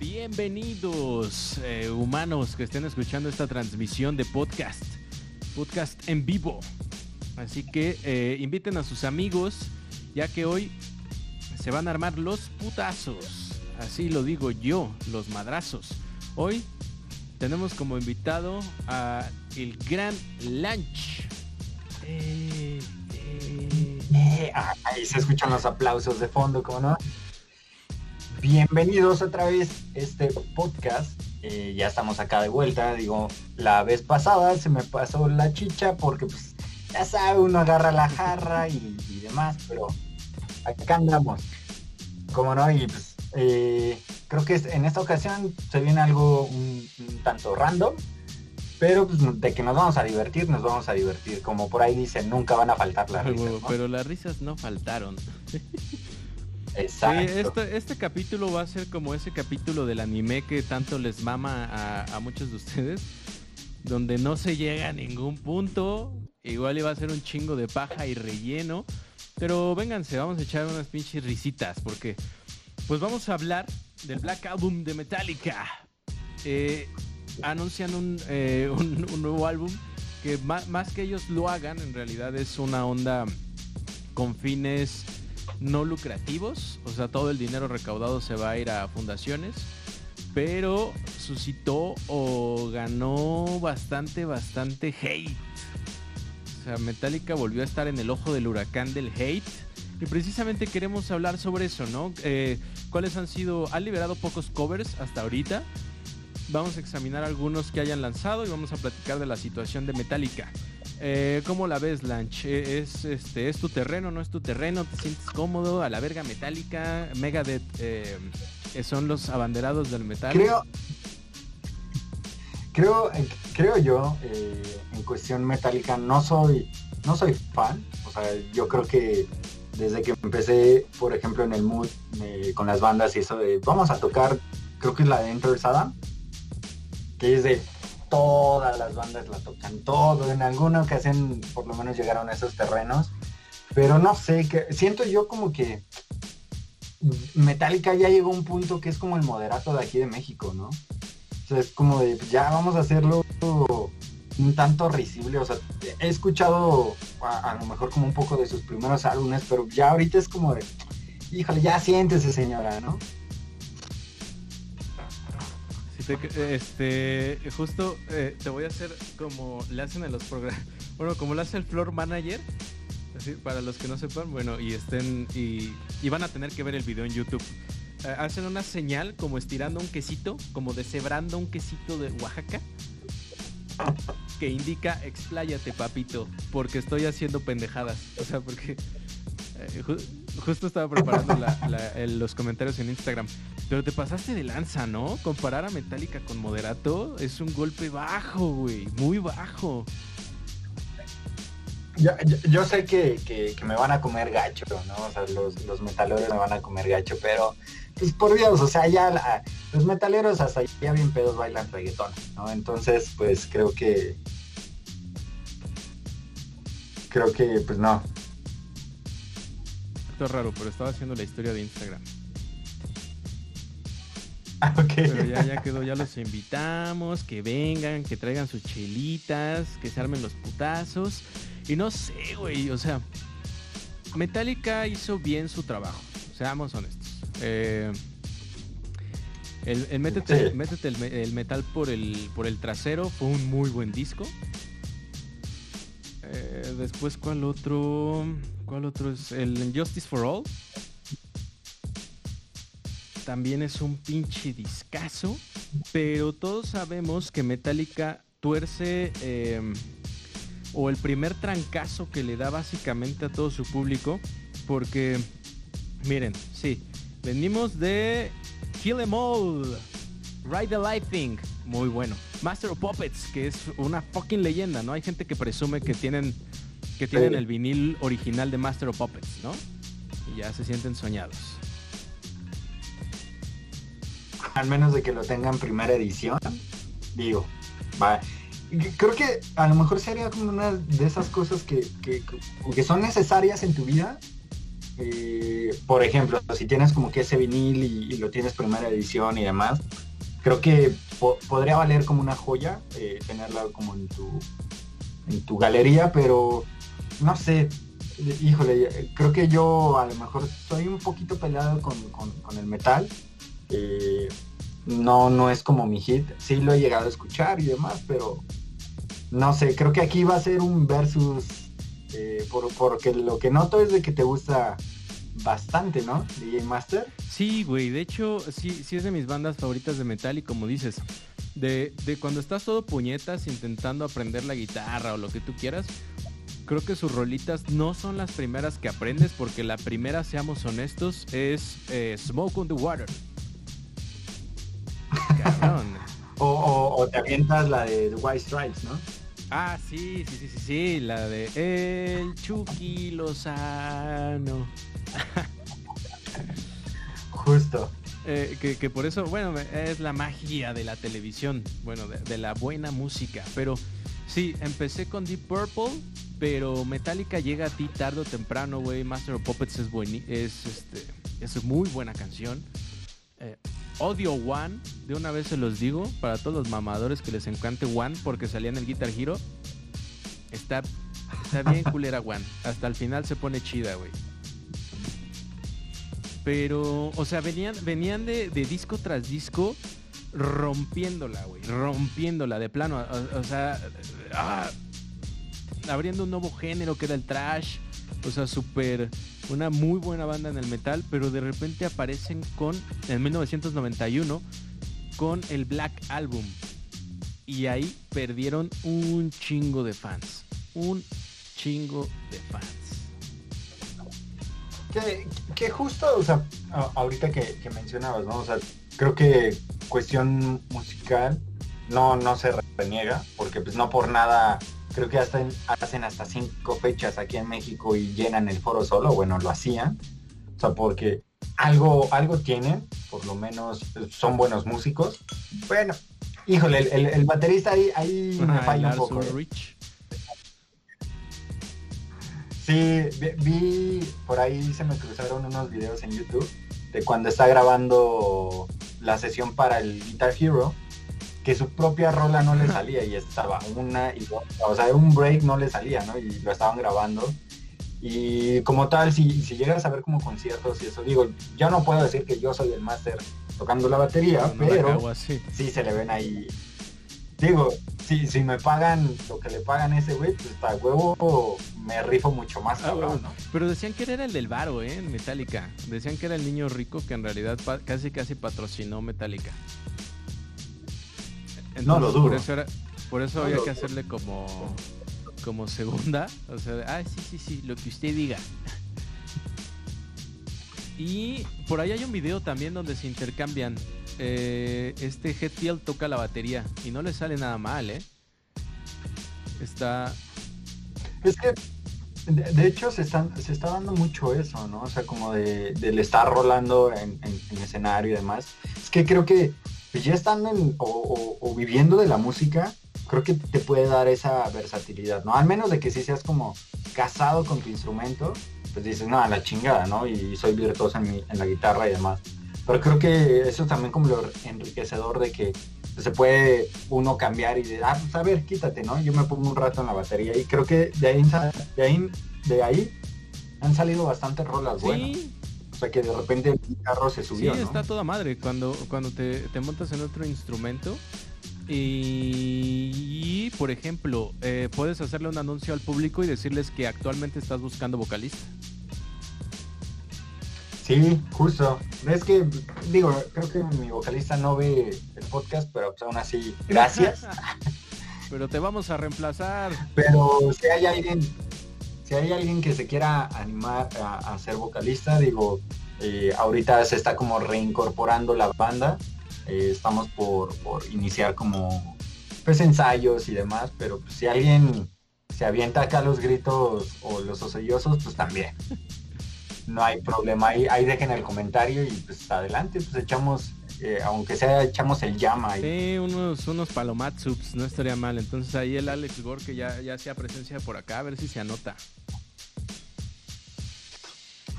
Bienvenidos, eh, humanos que estén escuchando esta transmisión de podcast, podcast en vivo. Así que eh, inviten a sus amigos, ya que hoy se van a armar los putazos. Así lo digo yo, los madrazos. Hoy tenemos como invitado a el gran Lunch. Eh, ahí se escuchan los aplausos de fondo, ¿cómo no? Bienvenidos otra vez a este podcast. Eh, ya estamos acá de vuelta. Digo, la vez pasada se me pasó la chicha porque pues ya sabe, uno agarra la jarra y, demás, pero acá andamos. Como no, y pues eh, creo que en esta ocasión se viene algo un, tanto random, pero pues, de que nos vamos a divertir, nos vamos a divertir. Como por ahí dicen, nunca van a faltar las risas. Pero las risas no faltaron. Este, este, capítulo va a ser como ese capítulo del anime que tanto les mama a, muchos de ustedes, donde no se llega a ningún punto, igual iba a ser un chingo de paja y relleno, pero vénganse, vamos a echar unas pinches risitas, porque pues vamos a hablar del Black Album de Metallica. Eh, anuncian eh, un, un, nuevo álbum que más que ellos lo hagan, en realidad es una onda con fines no lucrativos, o sea, todo el dinero recaudado se va a ir a fundaciones, pero suscitó o ganó bastante, bastante hate. O sea, Metallica volvió a estar en el ojo del huracán del hate. Y precisamente queremos hablar sobre eso, ¿no? Eh, ¿Cuáles han sido? Han liberado pocos covers hasta ahorita. Vamos a examinar algunos que hayan lanzado y vamos a platicar de la situación de Metallica. Eh, ¿Cómo la ves, Lanch? Eh, ¿Es, este, ¿Es tu terreno, no es tu terreno? ¿Te sientes cómodo? ¿A la verga metálica? ¿Megadeth eh, son los abanderados del metal? Creo, creo, creo yo, en cuestión metálica, no soy, no soy fan. O sea, yo creo que desde que empecé, por ejemplo, en el mood con las bandas y eso de vamos a tocar, creo que es la de Enter Saddam, que es de todas las bandas la tocan todo, en alguna ocasión por lo menos llegaron a esos terrenos, pero no sé, que siento yo como que Metallica ya llegó a un punto que es como el moderato de aquí de México, ¿no? O sea, es como de, ya vamos a hacerlo un tanto risible, o sea, he escuchado a, lo mejor como un poco de sus primeros álbumes, pero ya ahorita es como de, híjole, ya siéntese señora, ¿no? Este, justo eh, te voy a hacer como le hacen en los programas. Bueno, como lo hace el floor manager. Así, para los que no sepan, bueno, y estén. Y, van a tener que ver el video en YouTube. Eh, hacen una señal como estirando un quesito, como deshebrando un quesito de Oaxaca. Que indica expláyate, papito. Porque estoy haciendo pendejadas. O sea, porque. Eh, justo estaba preparando los comentarios en Instagram. Pero te pasaste de lanza, ¿no? Comparar a Metallica con Moderato es un golpe bajo, güey. Muy bajo. Yo, sé que, me van a comer gacho, ¿no? O sea, los, los metaleros me van a comer gacho, pero pues por Dios, o sea, ya los metaleros hasta ya bien pedos bailan reggaetón, ¿no? Entonces, pues creo que creo que pues no. Esto es raro, pero estaba haciendo la historia de Instagram. Pero ya, ya quedó, ya los invitamos, que vengan, que traigan sus chelitas, que se armen los putazos. Y no sé, güey, o sea, Metallica hizo bien su trabajo, seamos honestos. Eh, el, métete, el, metal por el, por el trasero fue un muy buen disco. Eh, después, ¿cuál otro? ¿Cuál otro es? El Justice for All también es un pinche discazo, pero todos sabemos que Metallica tuerce em, o el primer trancazo que le da básicamente a todo su público, porque miren, sí, venimos de Kill Em All, Ride the Lightning, muy bueno, Master of Puppets, que es una fucking leyenda, ¿no? Hay gente que presume que tienen que tienen el vinil original de Master of Puppets, ¿no? Y ya se sienten soñados al menos de que lo tengan primera edición, digo, va. Creo que a lo mejor sería como una de esas cosas que, que, son necesarias en tu vida, eh, por ejemplo, si tienes como que ese vinil y, lo tienes primera edición y demás, creo que podría valer como una joya eh, tenerla como en tu, en tu galería, pero no sé, híjole, creo que yo a lo mejor soy un poquito peleado con, el metal. Eh, no, no es como mi hit. Sí lo he llegado a escuchar y demás, pero no sé, creo que aquí va a ser un versus. Eh, porque lo que noto es de que te gusta bastante, ¿no? DJ Master. Sí, güey, de hecho, sí, sí es de mis bandas favoritas de metal y como dices, de, de cuando estás todo puñetas intentando aprender la guitarra o lo que tú quieras, creo que sus rolitas no son las primeras que aprendes porque la primera, seamos honestos, es eh, Smoke on the Water. o, te avientas la de The White Stripes, ¿no? Ah, sí, sí, sí, sí, sí, la de El Chucky Lozano. Justo. Eh, que, por eso, bueno, es la magia de la televisión, bueno, de, de la buena música, pero sí, empecé con Deep Purple pero Metallica llega a ti tarde o temprano, güey. Master of Puppets es, es, este, es muy buena canción. Eh, odio One, de una vez se los digo, para todos los mamadores que les encante One porque salía en el Guitar Hero. Está, está bien culera One. Hasta el final se pone chida, güey. Pero, o sea, venían, venían de, disco tras disco rompiéndola, güey. Rompiéndola de plano. O, sea, ah, abriendo un nuevo género que era el trash. O sea, súper. Una muy buena banda en el metal, pero de repente aparecen con. En 1991, con el Black Album. Y ahí perdieron un chingo de fans. Un chingo de fans. Que, justo, o sea, ahorita que, mencionabas, ¿no? O sea, creo que cuestión musical no, no se reniega, porque pues no por nada creo que hasta hacen hasta cinco fechas aquí en México y llenan el foro solo, bueno, lo hacían, o sea, porque algo, algo tienen, por lo menos son buenos músicos. Bueno, híjole, el, baterista ahí, ahí me falla un poco. ¿eh? Sí, vi, por ahí se me cruzaron unos videos en YouTube de cuando está grabando la sesión para el Guitar Hero que su propia rola no le salía y estaba una y o sea, un break no le salía, ¿no? Y lo estaban grabando. Y como tal, si, si llegas a ver como conciertos y eso, digo, yo no puedo decir que yo soy el máster tocando la batería, pero sí se le ven ahí. Digo, si, si me pagan lo que le pagan a ese güey, pues está huevo me rifo mucho más ah, Pero decían que era el del Varo, ¿eh? En Metallica. Decían que era el niño rico que en realidad casi casi patrocinó Metallica no lo dudo. Por eso, había que hacerle como, como segunda. O sea, ah, sí, sí, sí, lo que usted diga. Y por ahí hay un video también donde se intercambian. Eh, este Hetfield toca la batería y no le sale nada mal, ¿eh? Está. Es que, de, hecho, se, están, se está dando mucho eso, ¿no? O sea, como de, del estar rolando en, en escenario y demás. Es que creo que pues ya estando o, viviendo de la música, creo que te puede dar esa versatilidad, ¿no? Al menos de que si seas como casado con tu instrumento, pues dices, no, a la chingada, ¿no? Y soy virtuoso en, en la guitarra y demás. Pero creo que eso es también como lo enriquecedor de que se puede uno cambiar y de, ah, pues a ver, quítate, ¿no? Yo me pongo un rato en la batería y creo que de ahí, de ahí, de ahí han salido bastantes rolas buenas. O sea que de repente el carro se subió. Sí, está toda madre. Cuando, cuando te, montas en otro instrumento y, por ejemplo, eh, puedes hacerle un anuncio al público y decirles que actualmente estás buscando vocalista. Sí, justo. Es que, digo, creo que mi vocalista no ve el podcast, pero pues aún así, gracias. pero te vamos a reemplazar. Pero si hay alguien si hay alguien que se quiera animar a, ser vocalista, digo, eh, ahorita se está como reincorporando la banda. Eh, estamos por, iniciar como pues ensayos y demás, pero pues, si alguien se avienta acá los gritos o los osollosos, pues también. No hay problema, ahí dejen el comentario y pues adelante, pues echamos eh, aunque sea echamos el llama ahí. Sí, unos, unos palomatsups, no estaría mal. Entonces ahí el Alex Gore que ya, ya hacía presencia por acá, a ver si se anota.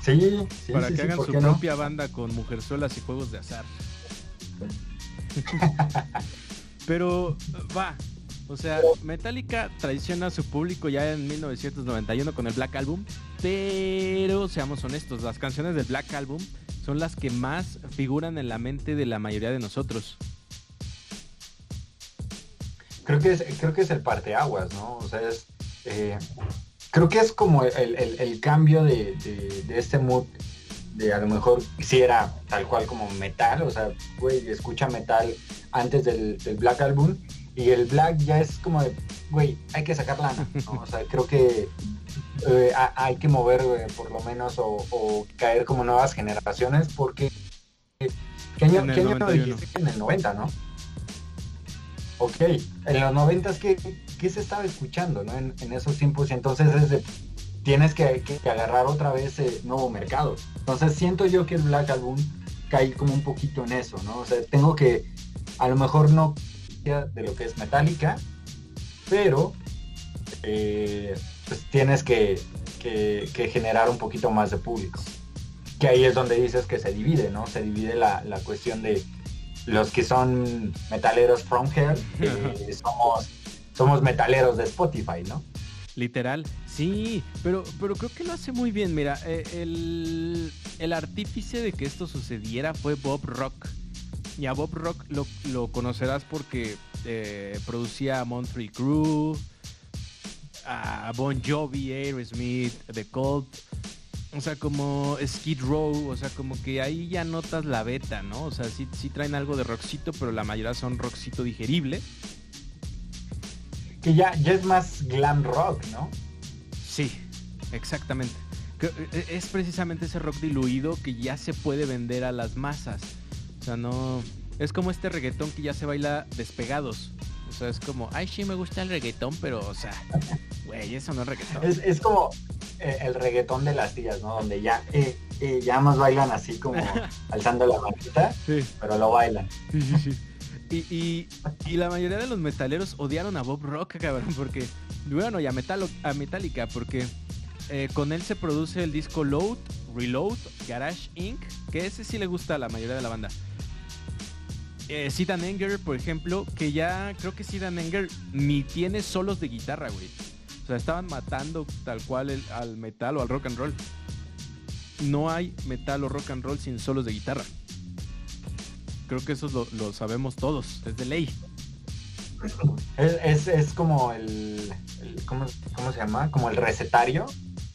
Sí, sí. Para sí, que sí, hagan ¿por su no? propia banda con mujerzuelas y juegos de azar. Pero va. O sea, Metallica traiciona a su público ya en 1991 con el Black Album. Pero seamos honestos, las canciones del Black Album son las que más figuran en la mente de la mayoría de nosotros. Creo que es, creo que es el parteaguas, ¿no? O sea, es. eh, creo que es como el, el- cambio de, de- este mood. De a lo mejor si era tal cual como metal, o sea, güey, escucha metal antes del Black Album. Y el Black ya es como de, güey, hay que sacar lana, ¿no? O sea, creo que eh, ha- hay que mover eh, por lo menos o, o caer como nuevas generaciones porque ¿qué año, En el qué año 91. dijiste? En el 90, ¿no? Ok, en los 90 ¿qué, qué se estaba escuchando ¿no? en, en esos tiempos? Y entonces es de- tienes que, que agarrar otra vez eh, nuevo mercado. Entonces siento yo que el Black Album cae como un poquito en eso, ¿no? O sea, tengo que, a lo mejor no de lo que es Metallica, pero eh, pues tienes que, que- que generar un poquito más de público. Que ahí es donde dices que se divide, ¿no? Se divide la, la cuestión de los que son metaleros from hell, somos, somos metaleros de Spotify, ¿no? Literal, sí, pero, pero creo que lo hace muy bien. Mira, eh, el, el artífice de que esto sucediera fue Bob Rock. Y a Bob Rock lo, lo conocerás porque eh, producía a Monterey Crew, a Bon Jovi, Aerosmith, The Cult. O sea, como Skid Row, o sea, como que ahí ya notas la beta, ¿no? O sea, sí, sí traen algo de rockcito, pero la mayoría son rockcito digerible. Que ya, ya es más glam rock, ¿no? Sí, exactamente. Que, eh, Es precisamente ese rock diluido que ya se puede vender a las masas. O sea, no. Es como este reggaetón que ya se baila despegados. O sea, es como, ay, sí me gusta el reggaetón, pero, o sea, güey, eso no es reggaetón. Es, es como eh, el reggaetón de las tías, ¿no? Donde ya, eh, eh, ya más bailan así como alzando la manita, Sí, pero lo bailan. sí, sí, sí. Y, y- y la mayoría de los metaleros odiaron a Bob Rock, cabrón, porque, bueno, y a, Metalo- a Metallica, porque eh, con él se produce el disco Load, Reload, Garage Inc., que ese sí le gusta a la mayoría de la banda. Eh, Sid Anger, por ejemplo, que ya creo que Sid and Anger ni tiene solos de guitarra, güey. O sea, estaban matando tal cual el- al metal o al rock and roll. No hay metal o rock and roll sin solos de guitarra. Creo que eso lo, lo sabemos todos, es de ley. Es, es, es como el, el- ¿cómo, cómo se llama? Como el recetario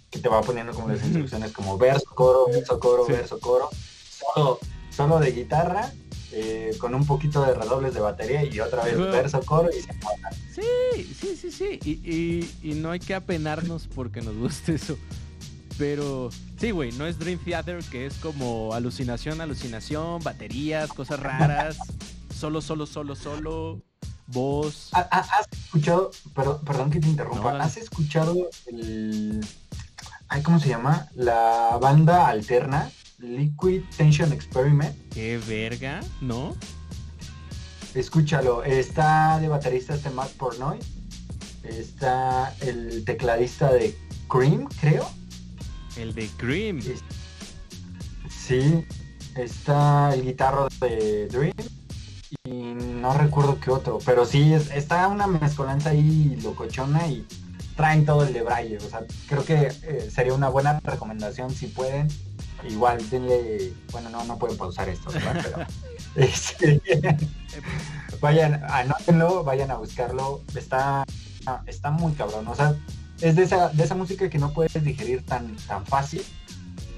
que te va poniendo como las instrucciones como verso, coro, verso, coro, Sí. verso, coro. Solo, solo de guitarra, eh, con un poquito de redobles de batería y otra vez verso, coro y se acaba. Sí, sí, sí, sí. Y, y- y no hay que apenarnos porque nos guste eso. Pero sí, güey, no es Dream Theater, que es como alucinación, alucinación, baterías, cosas raras. Solo, solo, solo, solo. Voz. ¿Ha- ha- ¿Has escuchado, perdón, perdón que te interrumpa, No. ¿has escuchado el, ay, ¿cómo se llama? La banda alterna, Liquid Tension Experiment. Qué verga, ¿no? Escúchalo, está de baterista este Matt Pornoy, está el tecladista de Cream, creo. El de Cream. Sí, está el guitarro de Dream y no recuerdo qué otro, pero sí, es- está una mezcolanza ahí locochona y traen todo el de Braille, o sea, creo que eh, sería una buena recomendación si pueden. Igual denle, bueno, no, no pueden pausar esto, ¿verdad? Pero este, vayan, anótenlo, vayan a buscarlo, está, está muy cabrón, o sea, es de esa, de esa música que no puedes digerir tan, tan fácil,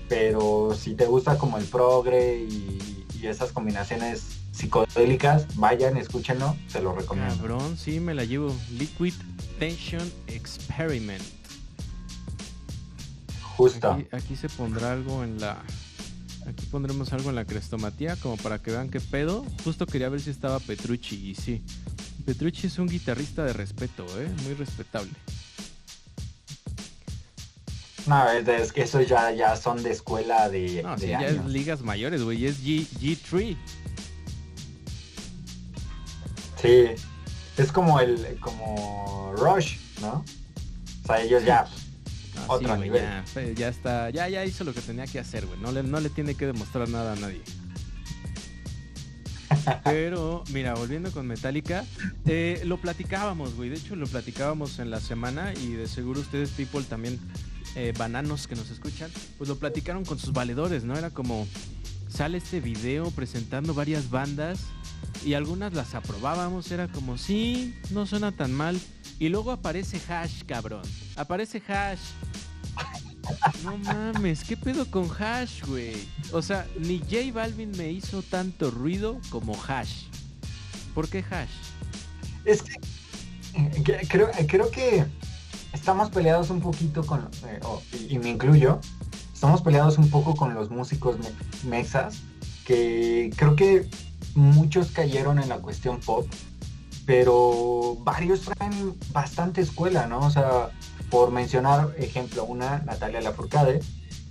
pero si te gusta como el progre y, y esas combinaciones psicodélicas, vayan, escúchenlo, se lo recomiendo. Cabrón, sí, me la llevo. Liquid Tension Experiment. Justo. Aquí, aquí se pondrá algo en la. Aquí pondremos algo en la crestomatía como para que vean qué pedo. Justo quería ver si estaba Petrucci y sí. Petrucci es un guitarrista de respeto, ¿eh? Muy respetable. No, es, que esos ya, ya son de escuela de, No, de sí, ya es ligas mayores, güey. Es G, G3. Sí, es como el como Rush, ¿no? O sea, ellos ya No, otro nivel. Ya, ya, está, ya, ya hizo lo que tenía que hacer, güey. No le, no le tiene que demostrar nada a nadie. Pero, mira, volviendo con Metallica, eh, lo platicábamos, güey. De hecho, lo platicábamos en la semana y de seguro ustedes, people, también, eh, bananos que nos escuchan, pues lo platicaron con sus valedores, ¿no? Era como, sale este video presentando varias bandas y algunas las aprobábamos, era como, sí, no suena tan mal. Y luego aparece Hash, cabrón. Aparece Hash. No mames, ¿qué pedo con Hash, güey? O sea, ni J Balvin me hizo tanto ruido como Hash. ¿Por qué Hash? Es que creo, creo que estamos peleados un poquito con, eh, y, me incluyo, estamos peleados un poco con los músicos mexas, que creo que muchos cayeron en la cuestión pop, pero varios traen bastante escuela, ¿no? O sea, por mencionar ejemplo, una, Natalia Lafourcade,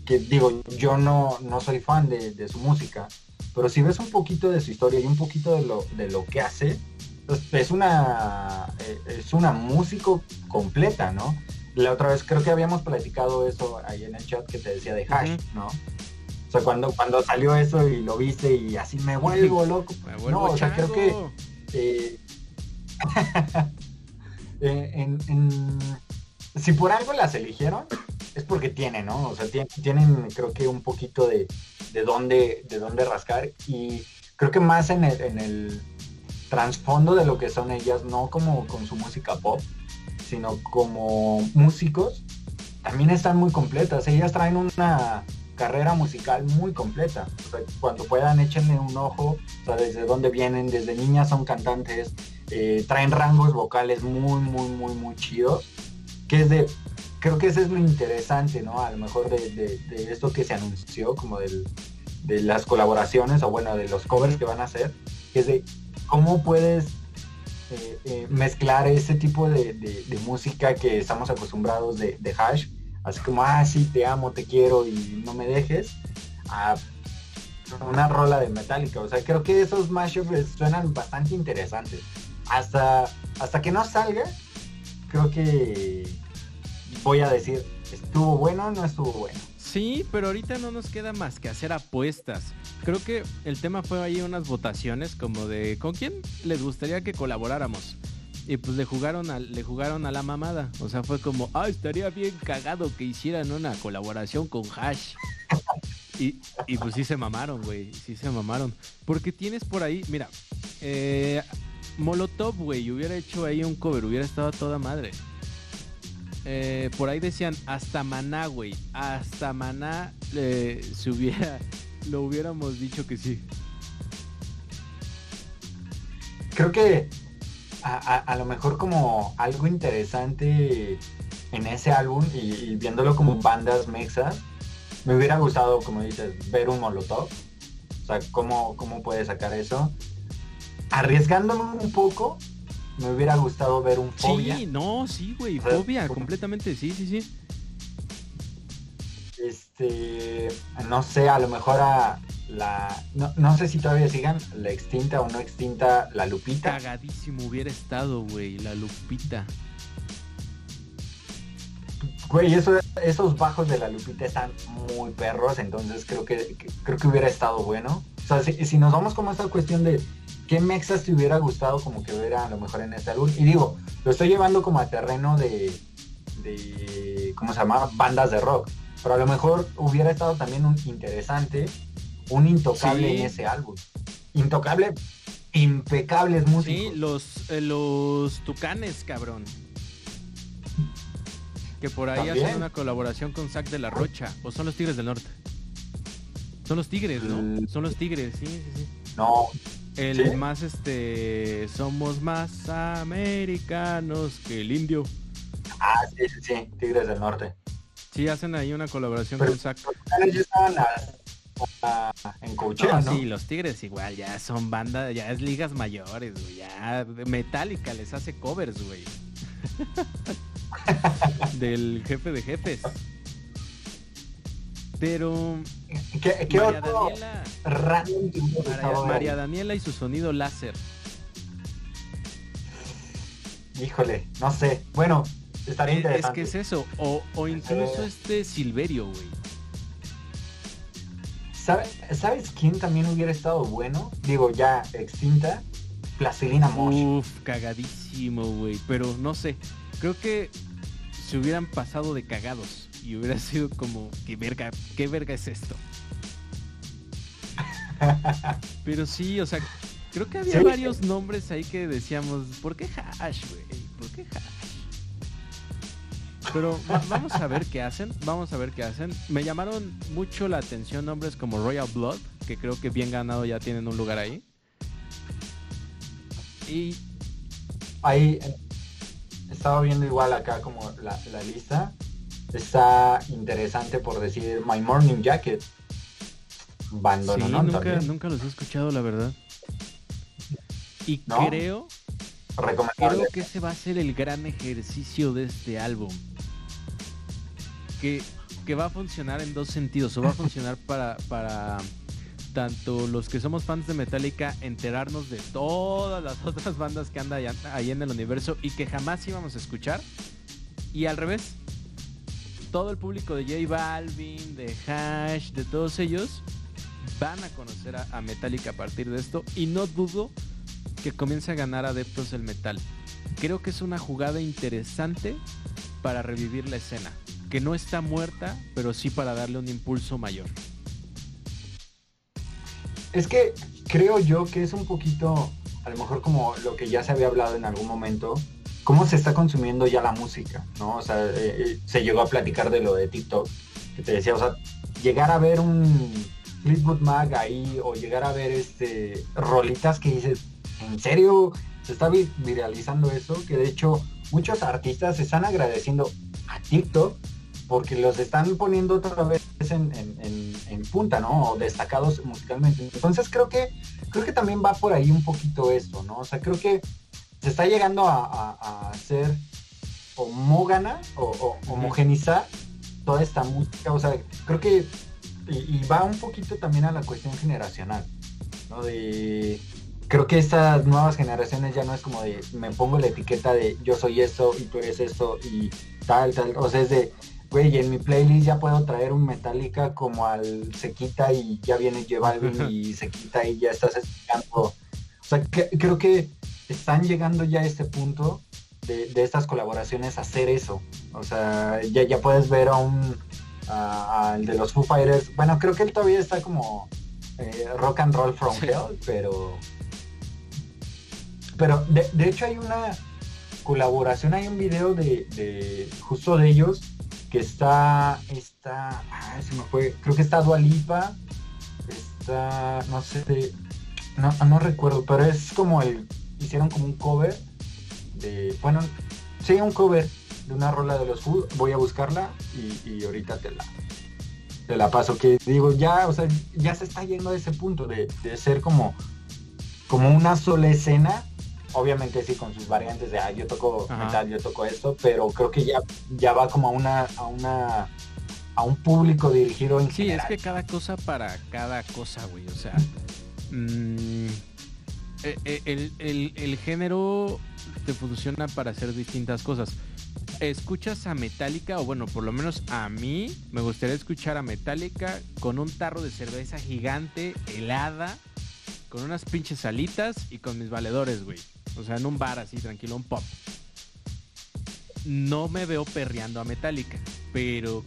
que digo, yo no, no soy fan de, su música, pero si ves un poquito de su historia y un poquito de lo, de lo que hace, pues, es una, eh, es una músico completa, ¿no? La otra vez creo que habíamos platicado eso ahí en el chat que te decía de Hash, ¿no? O sea, cuando, cuando salió eso y lo viste y así me vuelvo loco. no, o sea, creo que... Eh, eh, si por algo las eligieron, es porque tienen, ¿no? O sea, tienen, creo que un poquito de, de, dónde, de dónde rascar y creo que más en el, en trasfondo de lo que son ellas, no como con su música pop, sino como músicos, también están muy completas. Ellas traen una carrera musical muy completa. Cuando puedan, échenle un ojo, o sea, desde dónde vienen, desde niñas son cantantes, eh, traen rangos vocales muy, muy, muy, muy chidos que es de, creo que eso es lo interesante, ¿no? A lo mejor de, esto que se anunció, como de las colaboraciones, o bueno, de los covers que van a hacer, que es de cómo puedes eh, eh, mezclar ese tipo de, música que estamos acostumbrados de, hash, así como, ah, sí, te amo, te quiero y no me dejes, a una rola de Metallica. O sea, creo que esos mashups suenan bastante interesantes. Hasta, hasta que no salga, creo que voy a decir, ¿estuvo bueno o no estuvo bueno? Sí, pero ahorita no nos queda más que hacer apuestas. Creo que el tema fue ahí unas votaciones como de ¿con quién les gustaría que colaboráramos? Y pues le jugaron a, le jugaron a la mamada. O sea, fue como, ah, estaría bien cagado que hicieran una colaboración con Hash. Y, y pues sí se mamaron, güey. Sí se mamaron. Porque tienes por ahí, mira, eh, Molotov, güey, hubiera hecho ahí un cover, hubiera estado toda madre. Eh, por ahí decían hasta Maná, güey. Hasta Maná eh, hubiera, lo hubiéramos dicho que sí. Creo que a, lo mejor como algo interesante en ese álbum y, viéndolo como bandas mexas, me hubiera gustado, como dices, ver un Molotov. O sea, cómo, cómo puede sacar eso. Arriesgándome un poco, me hubiera gustado ver un Fobia. Sí, no, sí, güey, Fobia, completamente, sí, sí, sí. Este, no sé, a lo mejor a la, no, sé si todavía sigan, la extinta o no extinta, la Lupita. Cagadísimo hubiera estado, güey, la Lupita. Güey, esos bajos de la Lupita están muy perros, entonces creo que, creo que hubiera estado bueno. O sea, si, si nos vamos como a esta cuestión de ¿qué mexas te hubiera gustado como que hubiera a lo mejor en este álbum? Y digo, lo estoy llevando como a terreno de, de ¿cómo se llama? Bandas de rock. Pero a lo mejor hubiera estado también un interesante, un intocable en ese álbum. Intocable, impecables músicos. Sí, los, eh, los tucanes, cabrón. Que por ahí hacen una colaboración con Zack de la Rocha. ¿O son los Tigres del Norte? Son los Tigres, ¿no? Son los Tigres, sí, sí, sí. No, el más, este, somos más americanos que el indio. Ah, sí, sí, sí, Tigres del Norte. Sí, hacen ahí una colaboración con Zack. Ellos estaban en Coachella, no, Sí, los Tigres igual, ya son banda, ya es ligas mayores, güey. Ya Metallica les hace covers, güey. Del jefe de jefes. Pero ¿Qué, María Daniela, María, Daniela y su sonido láser. Híjole, no sé. Bueno, estaría interesante. Es que es eso, o, o incluso este Silverio, güey. ¿Sabes quién también hubiera estado bueno? Digo, ya extinta. Plastilina Mosh. Uf, cagadísimo, güey. Pero no sé. Creo que se hubieran pasado de cagados. Y hubiera sido como, ¿qué verga, qué verga es esto? Pero sí, o sea, creo que había varios nombres ahí que decíamos, ¿por qué hash, güey? ¿Por qué hash? Pero vamos a ver qué hacen, vamos a ver qué hacen. Me llamaron mucho la atención nombres como Royal Blood, que creo que bien ganado ya tienen un lugar ahí. Y... Ahí estaba viendo igual acá como la, lista. Está interesante por decir My Morning Jacket. Bandono, sí, nunca, nunca los he escuchado, la verdad. Y creo, creo que ese va a ser el gran ejercicio de este álbum que, va a funcionar en dos sentidos. O va a funcionar para, para tanto los que somos fans de Metallica enterarnos de todas las otras bandas que andan ahí en el universo y que jamás íbamos a escuchar. Y al revés, todo el público de J Balvin, de Hash, de todos ellos, van a conocer a, a Metallica a partir de esto. Y no dudo que comience a ganar adeptos del metal. Creo que es una jugada interesante para revivir la escena que no está muerta, pero sí para darle un impulso mayor. Es que creo yo que es un poquito, a lo mejor como lo que ya se había hablado en algún momento, cómo se está consumiendo ya la música, ¿no? O sea, eh, eh, se llegó a platicar de lo de TikTok, que te decía, o sea, llegar a ver un Fleetwood Mac ahí o llegar a ver este rolitas que dices, ¿en serio se está viralizando eso? Que de hecho muchos artistas están agradeciendo a TikTok porque los están poniendo otra vez en, punta, ¿no? O destacados musicalmente. Entonces creo que, creo que también va por ahí un poquito esto, ¿no? O sea, creo que se está llegando a, hacer homógana o, homogenizar toda esta música. O sea, creo que y, va un poquito también a la cuestión generacional, ¿no? De creo que estas nuevas generaciones ya no es como de me pongo la etiqueta de yo soy esto y tú eres esto y tal, tal. O sea, es de güey, en mi playlist ya puedo traer un Metallica como al se quita y ya viene J y se quita y ya estás escuchando. O sea, creo que están llegando ya a este punto de, estas colaboraciones a hacer eso. O sea, ya, ya puedes ver a un al de los Foo Fighters. Bueno, creo que él todavía está como eh, rock and roll from hell, pero. Pero de, de, hecho hay una colaboración, hay un video de, de justo de ellos que está, está, se me fue, creo que está Dualipa, está, no sé, no, no recuerdo, pero es como el, hicieron como un cover de, bueno, sí, un cover de una rola de los Food, voy a buscarla y, ahorita te la, te la paso, que digo, ya, o sea, ya se está yendo a ese punto de, de ser como, como una sola escena obviamente sí con sus variantes de, ah, yo toco metal, yo toco esto, pero creo que ya, ya va como a una, a una, a un público dirigido en Sí, es que cada cosa para cada cosa, güey, o sea, mm, e, e, el, género te funciona para hacer distintas cosas. Escuchas a Metallica, o bueno, por lo menos a mí me gustaría escuchar a Metallica con un tarro de cerveza gigante, helada, con unas pinches alitas y con mis valedores, güey. O sea, en un bar así, tranquilo, un pop. No me veo perreando a Metallica, pero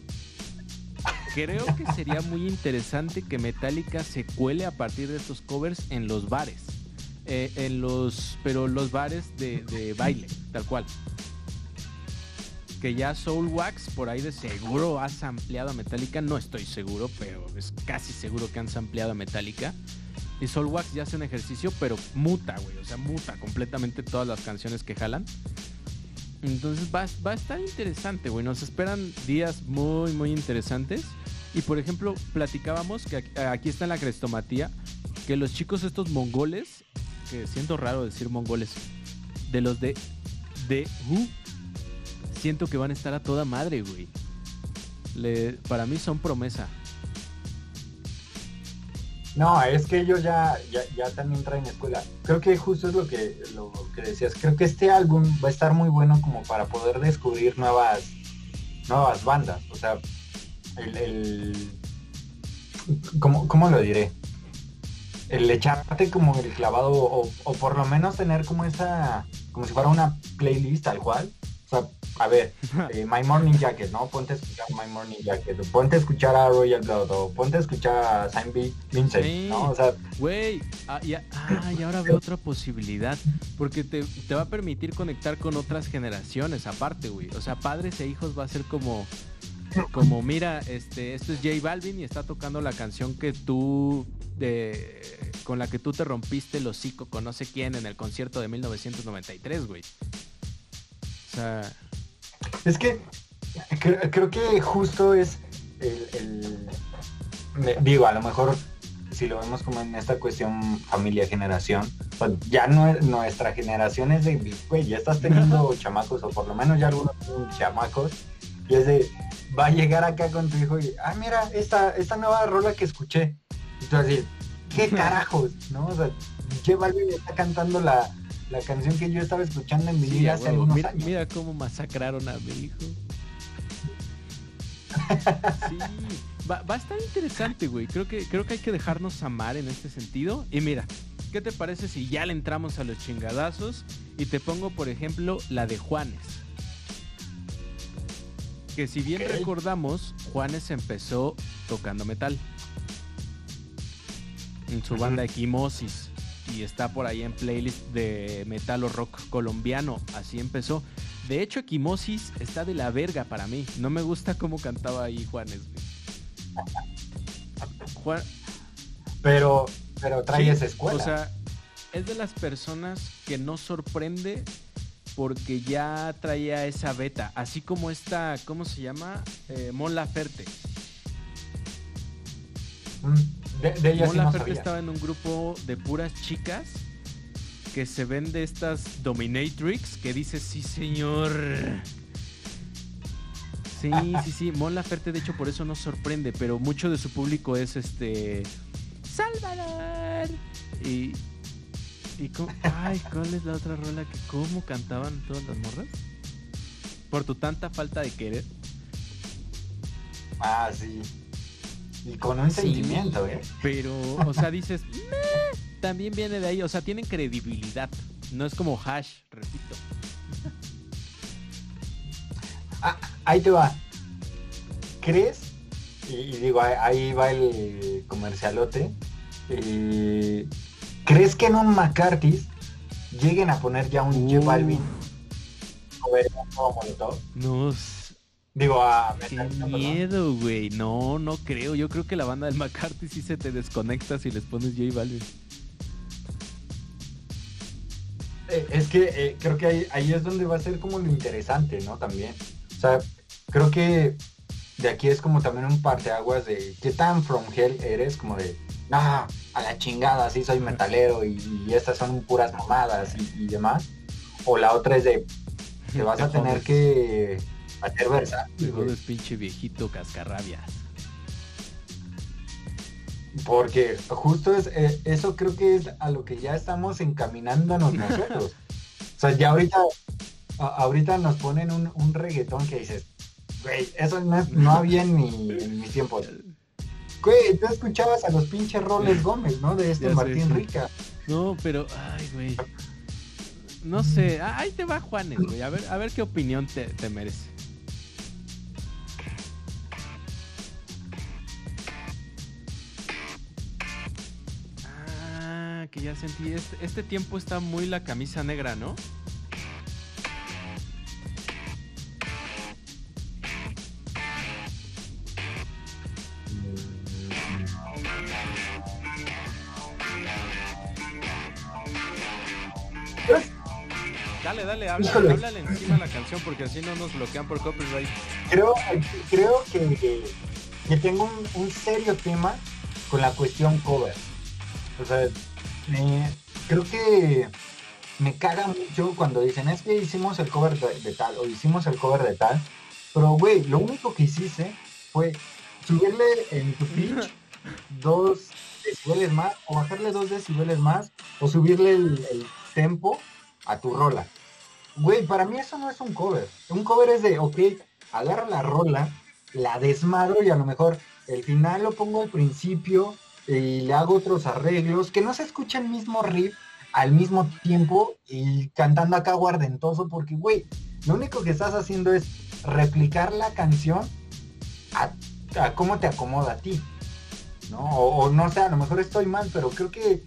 creo que sería muy interesante que Metallica se cuele a partir de estos covers en los bares. Eh, en los, pero los bares de, baile, tal cual. Que ya Soul Wax por ahí de seguro ha ampliado a Metallica, no estoy seguro, pero es casi seguro que han ampliado a Metallica. Y Soulwax ya hace un ejercicio, pero muta, güey. O sea, muta completamente todas las canciones que jalan. Entonces va, va a estar interesante, güey. Nos esperan días muy, muy interesantes. Y por ejemplo, platicábamos que aquí está en la crestomatía que los chicos estos mongoles, que siento raro decir mongoles, de los de de Who, siento que van a estar a toda madre, güey. para mí son promesa. No, es que ellos ya, ya, ya también traen escuela. Creo que justo es lo que, lo que decías. Creo que este álbum va a estar muy bueno como para poder descubrir nuevas, nuevas bandas. O sea, el, el ¿cómo, ¿cómo lo diré? El echarte como el clavado o, o por lo menos tener como esa, como si fuera una playlist tal cual. O sea, a ver, eh, My Morning Jacket, ¿no? Ponte a escuchar My Morning Jacket, o ponte a escuchar a Royal Blood, o ponte a escuchar a Saint Vincent, Sí. ¿no? O sea, Güey, ah, y, ah, y ahora veo otra posibilidad. Porque te, te va a permitir conectar con otras generaciones aparte, güey. O sea, padres e hijos va a ser como. Como, mira, este, esto es J Balvin y está tocando la canción que tú. De, con la que tú te rompiste el hocico con no sé quién en el concierto de 1993, güey. O sea. es que creo, creo que justo es el, el- me- digo, a lo mejor si lo vemos como en esta cuestión familia-generación, pues ya no es, nuestra generación es de, güey, ya estás teniendo chamacos, o por lo menos ya algunos chamacos, y es de, va a llegar acá con tu hijo y, ah, mira, esta, esta nueva rola que escuché. Y tú así, ¿qué carajos? ¿No? O sea, J Balvin está cantando la, la canción que yo estaba escuchando en mi vida hace huevo. algunos mira, años. mira cómo masacraron a mi hijo. Sí, va, va a estar interesante, güey. Creo que, creo que hay que dejarnos amar en este sentido. Y mira, ¿qué te parece si ya le entramos a los chingadazos? Y te pongo, por ejemplo, la de Juanes. Que si bien recordamos, Juanes empezó tocando metal. En su banda Equimosis. Y está por ahí en playlist de metal o rock colombiano. Así empezó. De hecho, Equimosis está de la verga para mí. No me gusta cómo cantaba ahí Juanes. Juan, Pero, pero trae Sí, esa escuela. O sea, es de las personas que no sorprende porque ya traía esa beta. Así como esta, ¿cómo se llama? Eh, Mon Laferte. Mm, de, de ella Mon sí Laferte estaba en un grupo de puras chicas que se ven de estas dominatrix que dice sí señor. Sí, sí, sí. Mon Laferte de hecho por eso no sorprende, pero mucho de su público es este Salvador. Y y cómo- ay, ¿cuál es la otra rola que cómo cantaban todas las morras? Por tu tanta falta de querer. Ah, sí. Y con un Sí. sentimiento, ¿eh? Pero, o sea, dices, "Meh", también viene de ahí, o sea, tienen credibilidad. No es como hash, repito. Ahí te va. ¿Crees? Y, y digo, ahí, ahí va el comercialote. eh, ¿Crees que en un McCarthy's lleguen a poner ya un J Uh. Balvin como Molotov? No, Digo, a qué miedo, güey. No, no creo. Yo creo que la banda del McCarthy sí se te desconecta si les pones J Balvin. Eh, es que eh, creo que ahí, ahí es donde va a ser como lo interesante, ¿no? También. O sea, creo que de aquí es como también un parteaguas de qué tan from hell eres, como de, no, a la chingada, sí soy metalero y, y estas son puras mamadas y, y demás. O la otra es de, te vas a Te tener que hacer versátil, jodes, pinche viejito cascarrabias. Porque justo es, eh, eso creo que es a lo que ya estamos encaminándonos nosotros. O sea, ya ahorita, a- ahorita nos ponen un, un reggaetón que dices, güey, eso no, es- no había en, mi, en mis tiempos. Güey, tú escuchabas a los pinches Roles Gómez, ¿no? De este Ya sé, Martín sí. Rica. No, pero, ay, güey. No sé, ah, ahí te va Juanes, güey. A ver, a ver qué opinión te, te merece. Ah, que ya sentí. Este, este tiempo está muy la camisa negra, ¿no? Háblale encima la canción porque así no nos bloquean por copyright. Creo, creo que, que tengo un, un serio tema con la cuestión cover. O sea, creo que me caga mucho cuando dicen, es que hicimos el cover de, de tal o hicimos el cover de tal. Pero, güey, lo único que hiciste fue subirle en tu pitch dos decibeles más, o bajarle dos decibeles más, o subirle el, el tempo a tu rola. Güey, para mí eso no es un cover. Un cover es de, ok, agarro la rola, la desmadro y a lo mejor el final lo pongo al principio y le hago otros arreglos, que no se escucha el mismo riff al mismo tiempo y cantando acá guardentoso, porque, güey, lo único que estás haciendo es replicar la canción a, cómo te acomoda a ti. ¿no? O, no sé, a lo mejor estoy mal, pero creo que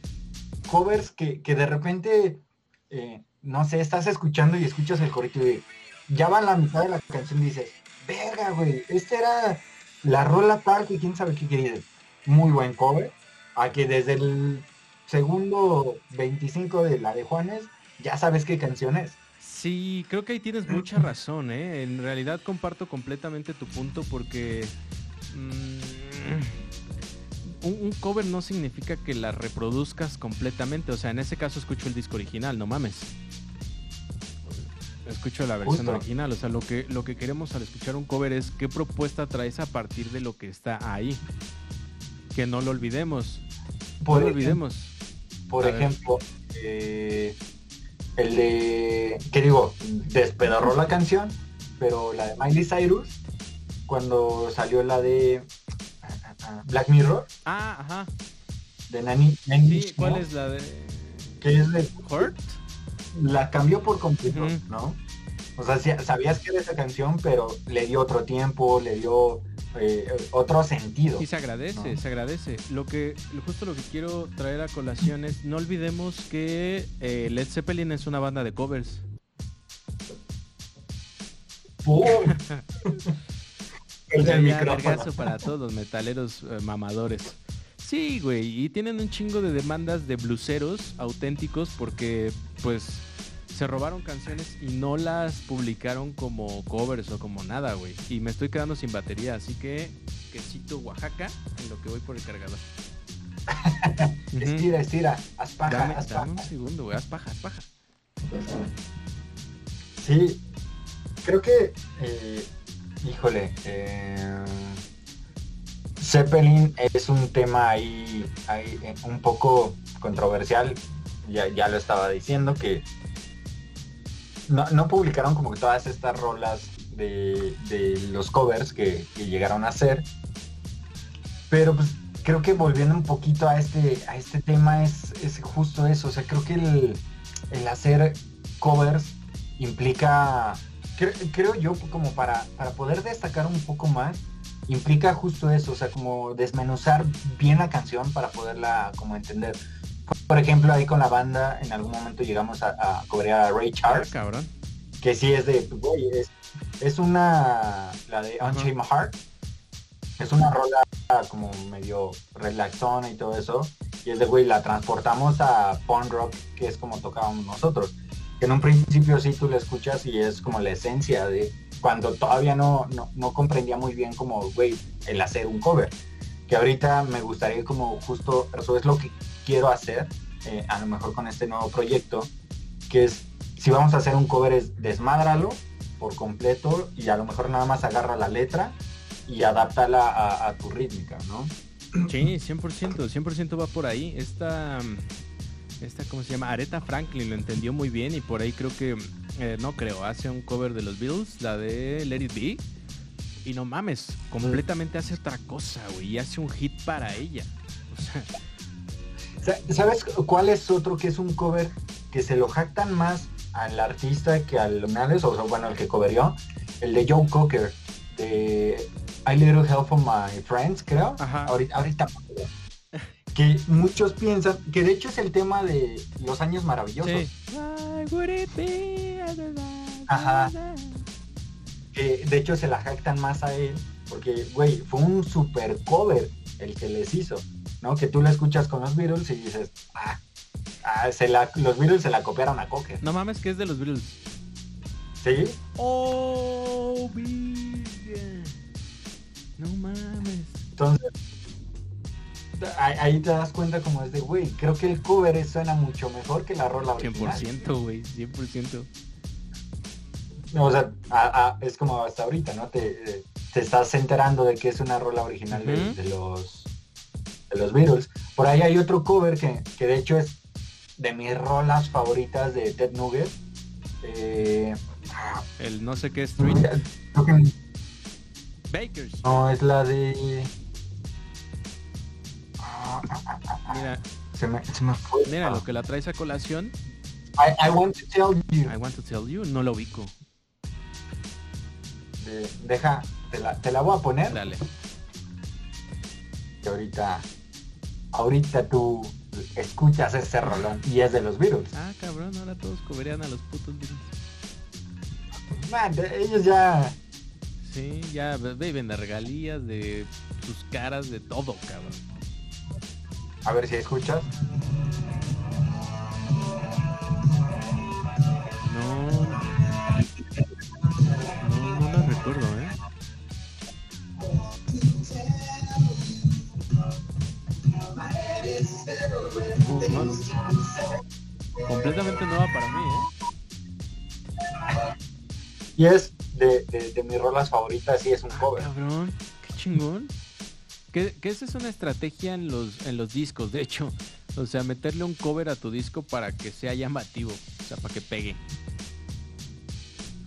covers que, de repente, eh, no sé, estás escuchando y escuchas el corito y ya va a la mitad de la canción y dices, verga, güey, esta era la rola tal que quién sabe qué quería. Muy buen cover. A que desde el segundo 25 de la de Juanes, ya sabes qué canción es. Sí, creo que ahí tienes mucha razón, ¿eh? En realidad comparto completamente tu punto porque mm, un, cover no significa que la reproduzcas completamente. O sea, en ese caso escucho el disco original, no mames. Escucho la versión original. O sea, lo que, lo que queremos al escuchar un cover es qué propuesta traes a partir de lo que está ahí. Que no lo olvidemos. no lo olvidemos. Por ejemplo, eh, el de, ¿qué digo? Despedorró la canción, pero la de Miley Cyrus, cuando salió la de Black Mirror. Ah, ajá. De Nani. sí, ¿cuál es la de? ¿Qué es de? Hurt. La cambió por completo, ¿no? O sea, sabías que era esa canción, pero le dio otro tiempo, le dio eh, otro sentido. Y se agradece, se agradece. Lo que, justo lo que quiero traer a colación es, no olvidemos que eh, Led Zeppelin es una banda de covers. El del micrófono. para todos los metaleros eh, mamadores. Sí, güey, y tienen un chingo de demandas de bluseros auténticos porque, pues, se robaron canciones y no las publicaron como covers o como nada, güey. Y me estoy quedando sin batería, así que quesito Oaxaca en lo que voy por el cargador. estira, estira, haz paja, dame, haz paja. un segundo, güey, haz paja, haz paja. Sí, creo que, eh, híjole, eh, Zeppelin es un tema ahí, ahí eh, un poco controversial, ya, ya lo estaba diciendo, que no, publicaron como que todas estas rolas de, los covers que, llegaron a hacer. Pero pues creo que volviendo un poquito a este, a este tema es, es justo eso. O sea, creo que el, hacer covers implica, creo, yo como para, para poder destacar un poco más, implica justo eso. O sea, como desmenuzar bien la canción para poderla como entender. Por ejemplo, ahí con la banda en algún momento llegamos a, a cobrar a Ray Charles. Ah, cabrón. Que sí es de, güey, es, una, la de Unchained Heart. Es una rola como medio relaxona y todo eso. Y es de, güey, la transportamos a punk rock, que es como tocábamos nosotros. Que en un principio sí tú la escuchas y es como la esencia de cuando todavía no, no, comprendía muy bien como, güey, el hacer un cover. Que ahorita me gustaría como justo, eso es lo que quiero hacer, eh, a lo mejor con este nuevo proyecto, que es, si vamos a hacer un cover, es desmádralo por completo y a lo mejor nada más agarra la letra y adáptala a, tu rítmica, ¿no? Sí, 100%, 100% va por ahí. Esta, esta, ¿cómo se llama? Aretha Franklin lo entendió muy bien y por ahí creo que, eh, no creo, hace un cover de los Beatles, la de Let It Be. Y no mames, completamente hace otra cosa, güey, y hace un hit para ella. O sea, ¿Sabes cuál es otro que es un cover que se lo jactan más al artista que al Nales, o sea, bueno, el que coverió? El de Joe Cocker, de I Little Help from My Friends, creo. Ahorita, ahorita que muchos piensan que de hecho es el tema de los años maravillosos. Ajá. Que de hecho se la jactan más a él porque, güey, fue un super cover el que les hizo. ¿no? Que tú la escuchas con los Beatles y dices, ah, ah se la, los Beatles se la copiaron a Cocker. No mames, que es de los Beatles. ¿Sí? Oh, No mames. Entonces, ahí te das cuenta como es de, güey, creo que el cover suena mucho mejor que la rola original. 100%, güey, 100%. o sea, es como hasta ahorita, ¿no? Te, te, estás enterando de que es una rola original de, los de los Beatles. Por ahí hay otro cover que, que de hecho es de mis rolas favoritas de Ted Nugget. Eh, El no sé qué street. Bakers. no es la de... Mira, se me, se me fue. mira lo que la traes a colación. I, I want to tell you. I want to tell you, no lo ubico. De- deja, te la, te la voy a poner. Dale. Que ahorita, ahorita tú escuchas ese rolón y es de los Beatles. Ah, cabrón, ahora todos coberían a los putos Beatles. Man, ellos ya, Sí, ya viven de regalías, de sus caras, de todo, cabrón. A ver si escuchas. No. No, no lo recuerdo, ¿eh? No, completamente nueva para mí, ¿eh? Y es de, de, de mis rolas favoritas y es un cover. Cabrón, qué chingón. Que, que esa es una estrategia en los, en los discos, de hecho. O sea, meterle un cover a tu disco para que sea llamativo. O sea, para que pegue.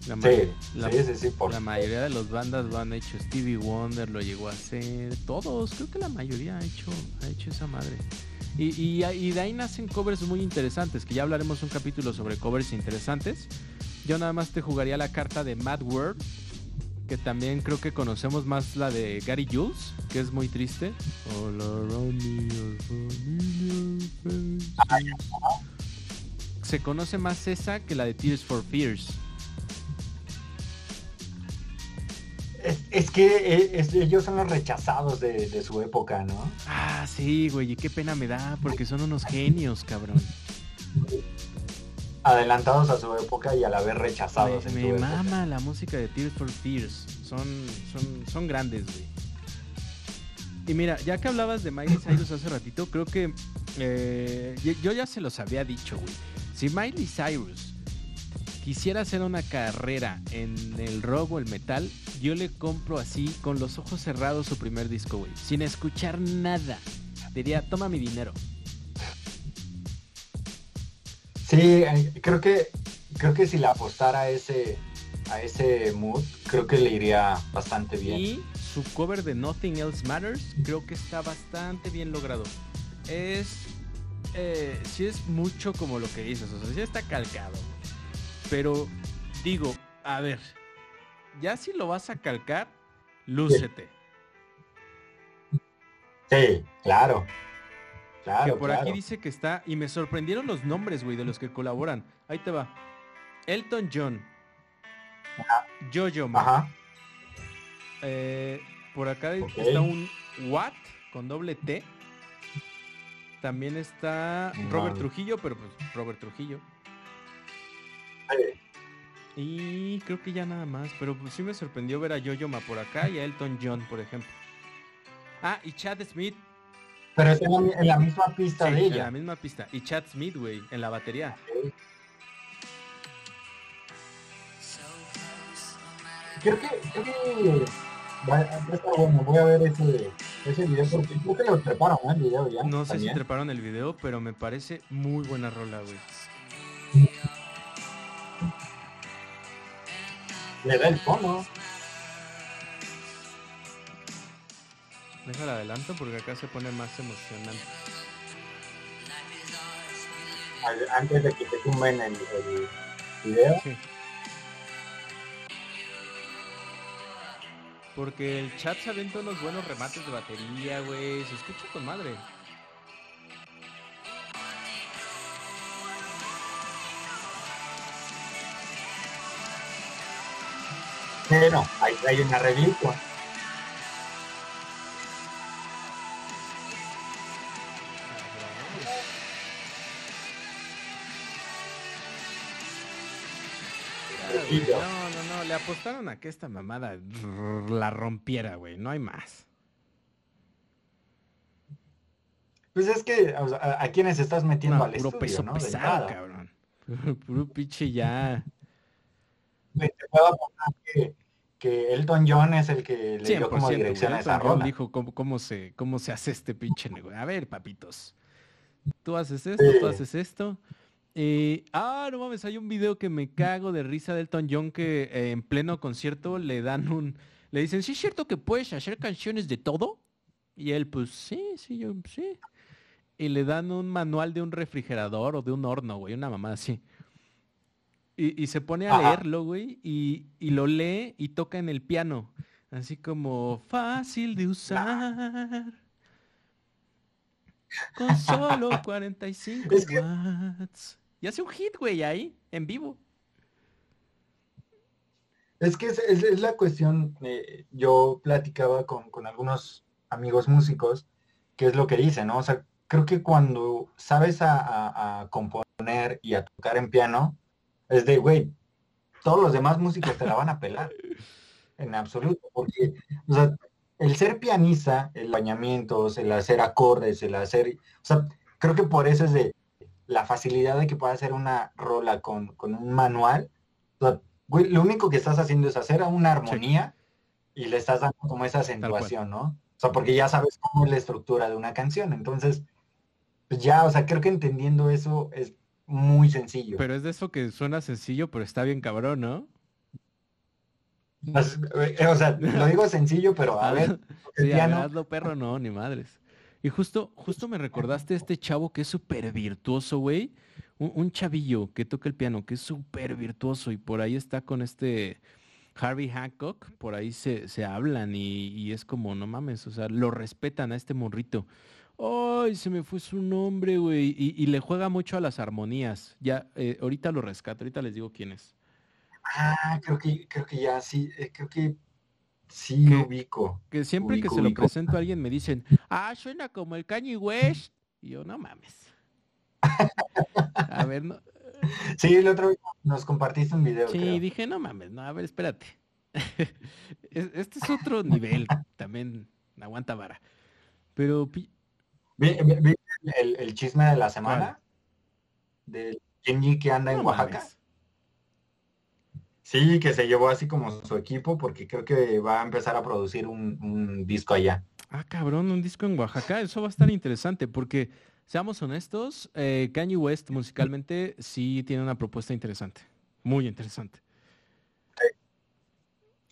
La, Sí, la- sí, sí, sí, por la mayoría de los bandas lo han hecho. Stevie Wonder lo llegó a hacer. Todos, creo que la mayoría ha hecho, ha hecho esa madre. Y, y, y de ahí nacen covers muy interesantes, que ya hablaremos un capítulo sobre covers interesantes. Yo nada más te jugaría la carta de Mad World, que también creo que conocemos más la de Gary Jules, que es muy triste. Se conoce más esa que la de Tears for Fears. Es, es que eh, es- ellos son los rechazados de, de su época, ¿no? Ah, sí, güey, y qué pena me da, porque son unos genios, cabrón. Adelantados a su época y a la vez rechazados. Me, en me su época. mama la música de Tears for Fears. Son, son, son grandes, güey. Y mira, ya que hablabas de Miley Cyrus hace ratito, creo que eh, yo- yo ya se los había dicho, güey. Si Miley Cyrus quisiera hacer una carrera en el rock o el metal, yo le compro así, con los ojos cerrados, su primer disco, güey. Sin escuchar nada. Diría, toma mi dinero. Sí, eh, creo que creo que si la apostara a ese a ese mood, creo que le iría bastante bien. Y su cover de Nothing Else Matters creo que está bastante bien logrado. Es. Eh, sí es mucho como lo que dices, o sea, sí está calcado. Pero digo, a ver, ya si lo vas a calcar, lúcete. Sí, claro. Claro, que por claro. aquí dice que está. Y me sorprendieron los nombres, güey, de los que colaboran. Ahí te va. Elton John. Jojo. Ajá. Eh, por acá está un Watt con doble T. También está Robert. Trujillo, pero pues Robert Trujillo. Y creo que ya nada más, pero pues sí me sorprendió ver a Yo-Yo Ma por acá y a Elton John, por ejemplo. Ah, y Chad Smith. Pero está en la, en la misma pista sí, de en la ella. misma pista. Y Chad Smith, güey, en la batería. Creo que, creo que va, va a estar bueno. Voy a ver ese, ese video porque creo que lo treparon ¿eh? el video ya. No sé si también. treparon el video, pero me parece muy buena rola, güey. Le da el tono. Déjala adelanto porque acá se pone más emocionante. Antes de que te tumben el, el video. Sí. Porque el chat se aventa unos buenos remates de batería, güey. Se escucha con madre. Pero hay, hay un arreglito. No, no, no. Le apostaron a que esta mamada la rompiera, güey. No hay más. Pues es que o sea, a, a quienes estás metiendo No, al puro estudio, peso ¿no? De pesado, cabrón. Puro pinche ya. Te puedo apostar que, que Elton John es el que le dio como 100%, dirección a esa Elton John rola. dijo cómo, cómo se, cómo se hace este pinche negocio. A ver, papitos. Tú haces esto, tú haces esto. Eh, ah, no mames, hay un video que me cago de risa de Elton John que eh, en pleno concierto le dan un... Le dicen, ¿sí es cierto que puedes hacer canciones de todo? Y él, pues, sí, sí, yo, sí. Y le dan un manual de un refrigerador o de un horno, güey, una mamada así. Y, y se pone a Ajá. leerlo, güey, y, y lo lee y toca en el piano. Así como fácil de usar. Con solo 45 Es que- watts. Y hace un hit, güey, ahí, en vivo. Es que es, es- es la cuestión, eh, yo platicaba con, con algunos amigos músicos, que es lo que dicen, ¿no? O sea, creo que cuando sabes a, a- a componer y a tocar en piano, es de, güey, todos los demás músicos te la van a pelar, en absoluto, porque, o sea, el ser pianista, el bañamientos, el hacer acordes, el hacer, o sea, creo que por eso es de la facilidad de que pueda hacer una rola con, con un manual, o sea, Güey, lo único que estás haciendo es hacer una armonía y le estás dando como esa acentuación, ¿no? O sea, porque ya sabes cómo es la estructura de una canción. Entonces, pues ya, o sea, creo que entendiendo eso es muy sencillo. Pero es de eso que suena sencillo, pero está bien cabrón, ¿no? As- eh, o sea, lo digo sencillo, pero a ver, Sí, a ver, piano, hazlo perro, no, ni madres. Y justo, justo me recordaste este chavo que es súper virtuoso, güey. Un, chavillo que toca el piano, que es súper virtuoso y por ahí está con este Harvey Hancock, por ahí se, se hablan y, es como, no mames, o sea, lo respetan a este morrito. Ay, se me fue su nombre, güey. Y, y le juega mucho a las armonías. Ya, eh, ahorita lo rescato, ahorita les digo quién es. ah, creo que, creo que ya sí, eh, creo que sí ¿Qué? ubico. Que siempre que Ubico, se lo presento a alguien me dicen, ah, suena como el Kanye West. Y yo, no mames. A ver, no. Sí, el otro día nos compartiste un video, Sí, creo. dije, no mames, no, a ver, espérate. Es- Este es otro nivel, también aguanta vara. Pero, pi- ¿Vi, vi- vi el, el chisme de la semana? Del Kenji que anda en Oaxaca. mames. Sí, que se llevó así como su equipo porque creo que va a empezar a producir un, un disco allá. Ah, cabrón, un disco en Oaxaca, eso va a estar interesante porque, seamos honestos, eh, Kanye West musicalmente sí tiene una propuesta interesante, muy interesante.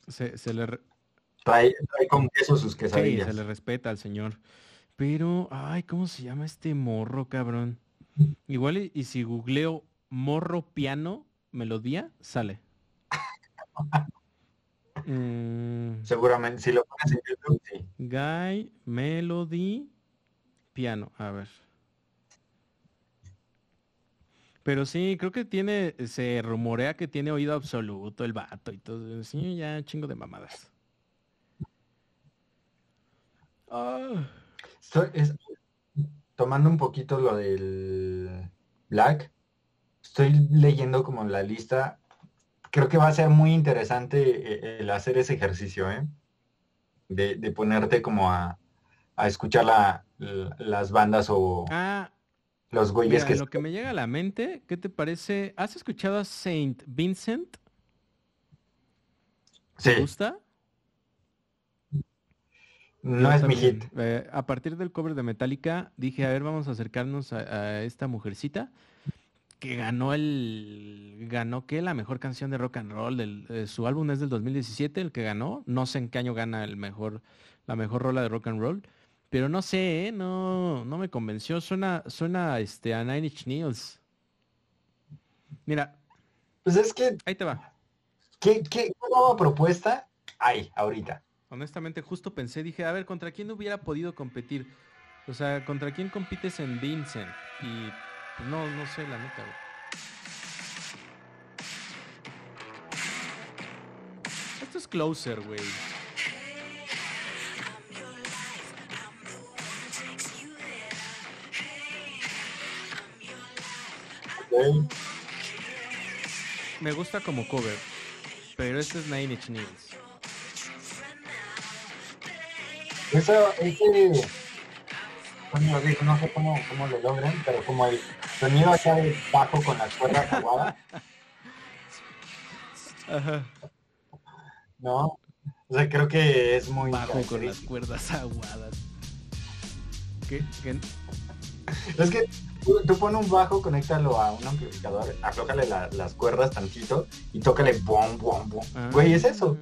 Se, se le, re- Trae, trae con queso sus Sí, quesadillas. se le respeta al señor. Pero, ay, ¿cómo se llama este morro, cabrón? Igual y, y si googleo morro piano melodía, sale. Mm, Seguramente, si lo pones en YouTube, sí. Guy Melody Piano. A ver. Pero sí, creo que tiene, se rumorea que tiene oído absoluto el vato y todo. Sí, ya chingo de mamadas. Ah. Estoy- es- tomando un poquito lo del Black, estoy leyendo como la lista. Creo que va a ser muy interesante eh, el hacer ese ejercicio, ¿eh? De, de ponerte como a, a escuchar la- la- las bandas o Ah, los güeyes Mira, que... lo que me llega a la mente, ¿qué te parece? ¿Has escuchado a Saint Vincent? ¿Te Sí, gusta? no Yo es mi hit. Eh, a partir del cover de Metallica, dije, a ver, vamos a acercarnos a, a esta mujercita que ganó el... ¿Ganó qué? La mejor canción de rock and roll. Del, eh, su álbum es del 2017, el que ganó. No sé en qué año gana el mejor, la mejor rola de rock and roll. Pero no sé, ¿eh? no, no me convenció. Suena, suena este, a Nine Inch Nails. Mira, Pues es que, ahí te va. ¿qué, qué nueva propuesta hay ahorita? Honestamente, justo pensé, dije, a ver, ¿contra quién hubiera podido competir? O sea, ¿contra quién compites en Vincent? Y no, no sé, la neta, güey. Esto es Closer, güey. ¿ok? Me gusta como cover, pero este es Nine Inch Nails. Eso, ese, bueno, no sé cómo, cómo lo logran, pero como el sonido acá de bajo con las cuerdas aguadas, Ajá. ¿no? O sea, creo que es muy bajo con las cuerdas aguadas. ¿Qué? Es que tú, pones un bajo, conéctalo a un amplificador, aflójale las cuerdas tantito y tócale bom, bom, bom. Ah, Güey, es eso.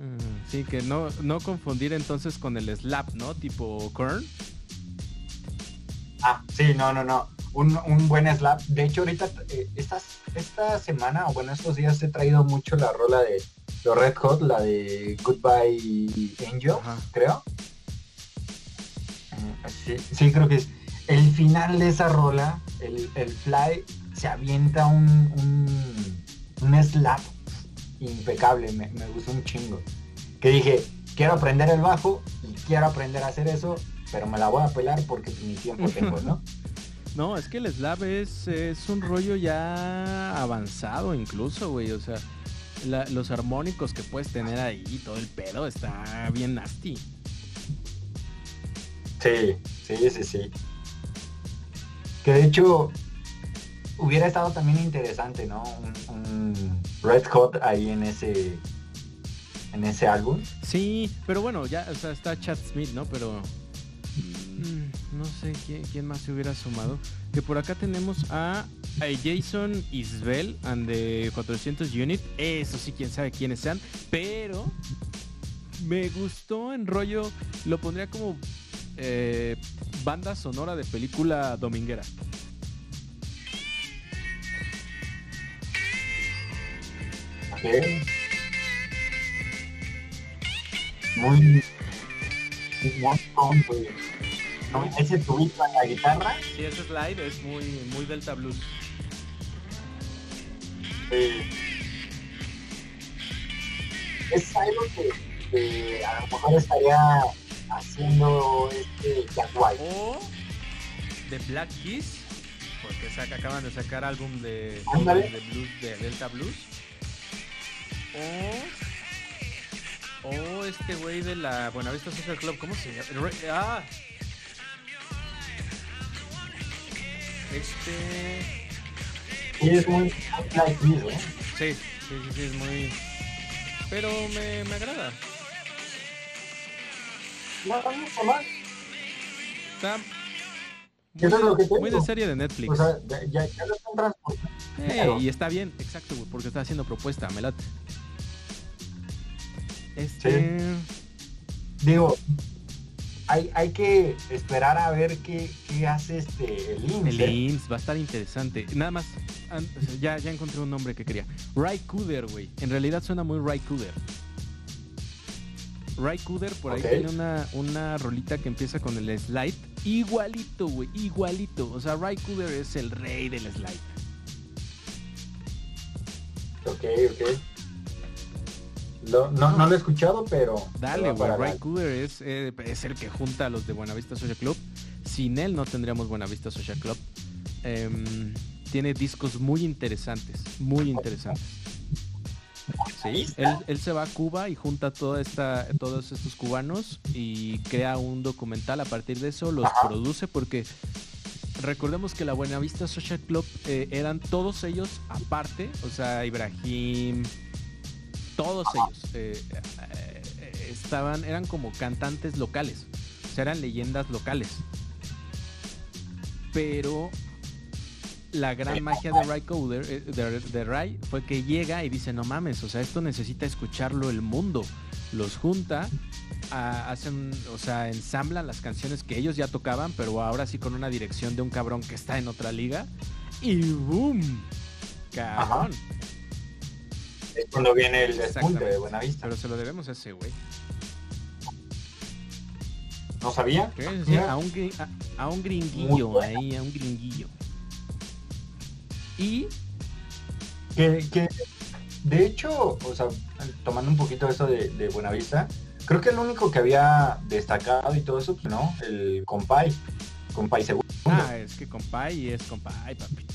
Sí, que no, no confundir entonces con el slap, ¿no? Tipo Kern. Ah, sí, no, no, no. Un, un buen slap. De hecho, ahorita, eh, esta, esta semana, o bueno, estos días he traído mucho la rola de los Red Hot, la de Goodbye Angel, creo. Mm, sí, sí, creo que es el final de esa rola, el, fly se avienta un, un, slap impecable, me, me, gustó un chingo. Que dije, quiero aprender el bajo y quiero aprender a hacer eso, pero me la voy a pelar porque mi tiempo tengo, ¿no? No, es que el slap es, es un rollo ya avanzado incluso, güey. O sea, los armónicos que puedes tener ahí, todo el pedo está bien nasty. Sí, sí, sí, sí. Que de hecho hubiera estado también interesante, ¿no? Un, Red Hot ahí en ese en ese álbum. Sí, pero bueno, ya o sea, está Chad Smith, ¿no? Pero mm, no sé ¿quién, más se hubiera sumado. Que por acá tenemos a, Jason Isbel and the 400 Unit. Eso sí, quién sabe quiénes sean. Pero me gustó en rollo. Lo pondría como eh, banda sonora de película dominguera. Muy, muy. Ese tubito en la guitarra. Sí, ese slide es muy, muy Delta Blues. Es algo que, que a lo mejor estaría haciendo este Jack White. O de Black Keys, porque saca, acaban de sacar álbum de, de, blues, de Delta Blues. O, o este güey de la Buenavista Social Club, ¿cómo se llama? Ah. Este. Sí, es muy ¿eh? Sí, sí, sí, es muy. Pero me, me agrada. Está muy de serie de Netflix. O sea, ya, ya, lo están transportando. y está bien, exacto, porque está haciendo propuesta, me late. Este. Digo, hay, hay que esperar a ver qué, qué hace este el INS. El va a estar interesante. Nada más, ya, ya encontré un nombre que quería. Ray Cooder, güey. En realidad suena muy Ray Cooder. Ray Cooder por ahí tiene una, una rolita que empieza con el slide. Igualito, güey, igualito. O sea, Ray Cooder es el rey del slide. Ok, ok. No, no, lo he escuchado, pero. Dale, güey. Ray Cooder es, eh, es, el que junta a los de Buenavista Social Club. Sin él no tendríamos Buenavista Social Club. Em, tiene discos muy interesantes, muy interesantes. Sí, él, se va a Cuba y junta toda esta, todos estos cubanos y crea un documental. A partir de eso los produce porque recordemos que la Buenavista Social Club eh, eran todos ellos aparte, o sea, Ibrahim, todos ellos eh, eh, estaban, eran como cantantes locales, o sea, eran leyendas locales. Pero la gran magia de Ray Coder, eh, de, Ray, fue que llega y dice, no mames, o sea, esto necesita escucharlo el mundo. Los junta, hacen, o sea, ensamblan las canciones que ellos ya tocaban, pero ahora sí con una dirección de un cabrón que está en otra liga. Y ¡boom! Cabrón. Es cuando viene el despunte de Buenavista. Pero se lo debemos a ese güey. ¿No sabía? a, un, a, un gringuillo ahí, a un gringuillo. Y que, de hecho, o sea, tomando un poquito eso de, Buenavista, creo que el único que había destacado y todo eso, pues no, el Compay, Compay segundo. Ah, es que Compay es Compay, papito.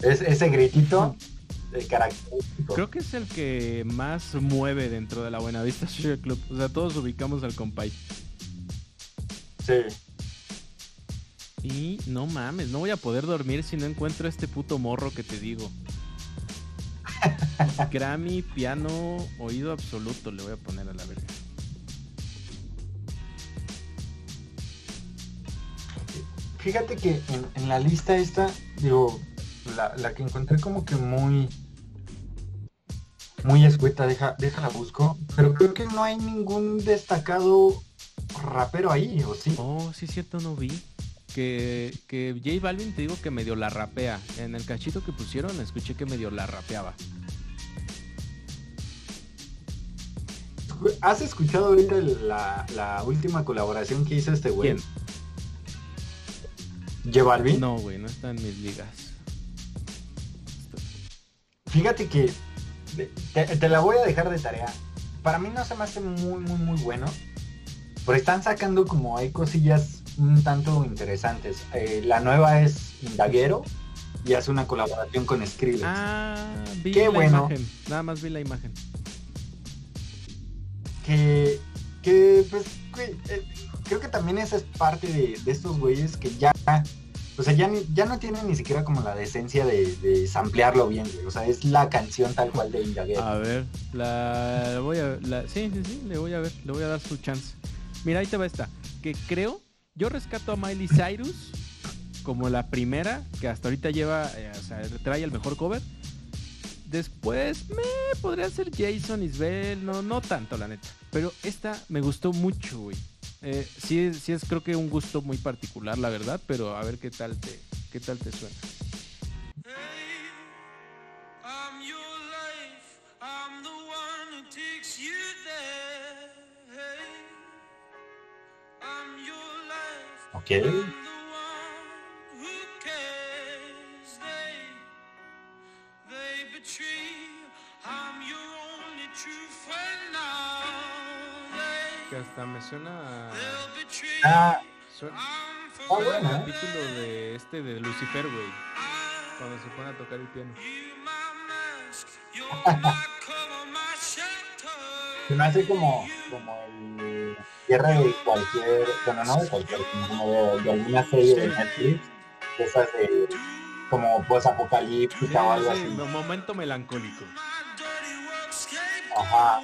Es ese gritito de característico. Creo que es el que más mueve dentro de la Buenavista Social Club. O sea, todos ubicamos al Compay. Sí. Y no mames, no voy a poder dormir si no encuentro este puto morro que te digo. Grammy, piano, oído absoluto, le voy a poner a la verga. Fíjate que en, la lista esta, digo, la, la, que encontré como que muy muy escueta, deja, déjala busco, pero creo que no hay ningún destacado rapero ahí, ¿o sí? Oh, sí, cierto, no vi. Que, que J Balvin te digo que medio la rapea. En el cachito que pusieron escuché que medio la rapeaba. ¿Has escuchado ahorita la, última colaboración que hizo este güey? ¿J Balvin? No, güey, no está en mis ligas. Fíjate que te, la voy a dejar de tarea. Para mí no se me hace muy, muy, muy bueno. Pero están sacando como hay cosillas un tanto interesantes. Eh, la nueva es Indaguero y hace una colaboración con Skrillex. Ah, vi Qué la bueno. imagen. Nada más vi la imagen. Que, que pues, eh, creo que también esa es parte de, de estos güeyes que ya o sea, ya, ya no tiene ni siquiera como la decencia de, de samplearlo bien, O sea, es la canción tal cual de Indaguer. A ver, la, voy a la, sí, sí, sí, le voy a ver, le voy a dar su chance. Mira, ahí te va esta. Que creo, yo rescato a Miley Cyrus como la primera, que hasta ahorita lleva, eh, o sea, trae el mejor cover. Después me podría ser Jason Isbel, no, no tanto la neta. Pero esta me gustó mucho, güey. Eh, sí, sí es creo que un gusto muy particular, la verdad, pero a ver qué tal te, qué tal te suena. Okay. Hasta me suena. Ah, suena, ah bueno, el capítulo de este de Lucifer, güey. Cuando se pone a tocar el piano. se me hace como, como el cierre de cualquier, bueno, no de cualquier, como de, de alguna serie de Netflix, de esas de como pues apocalíptica o algo así. Un momento melancólico. Ajá.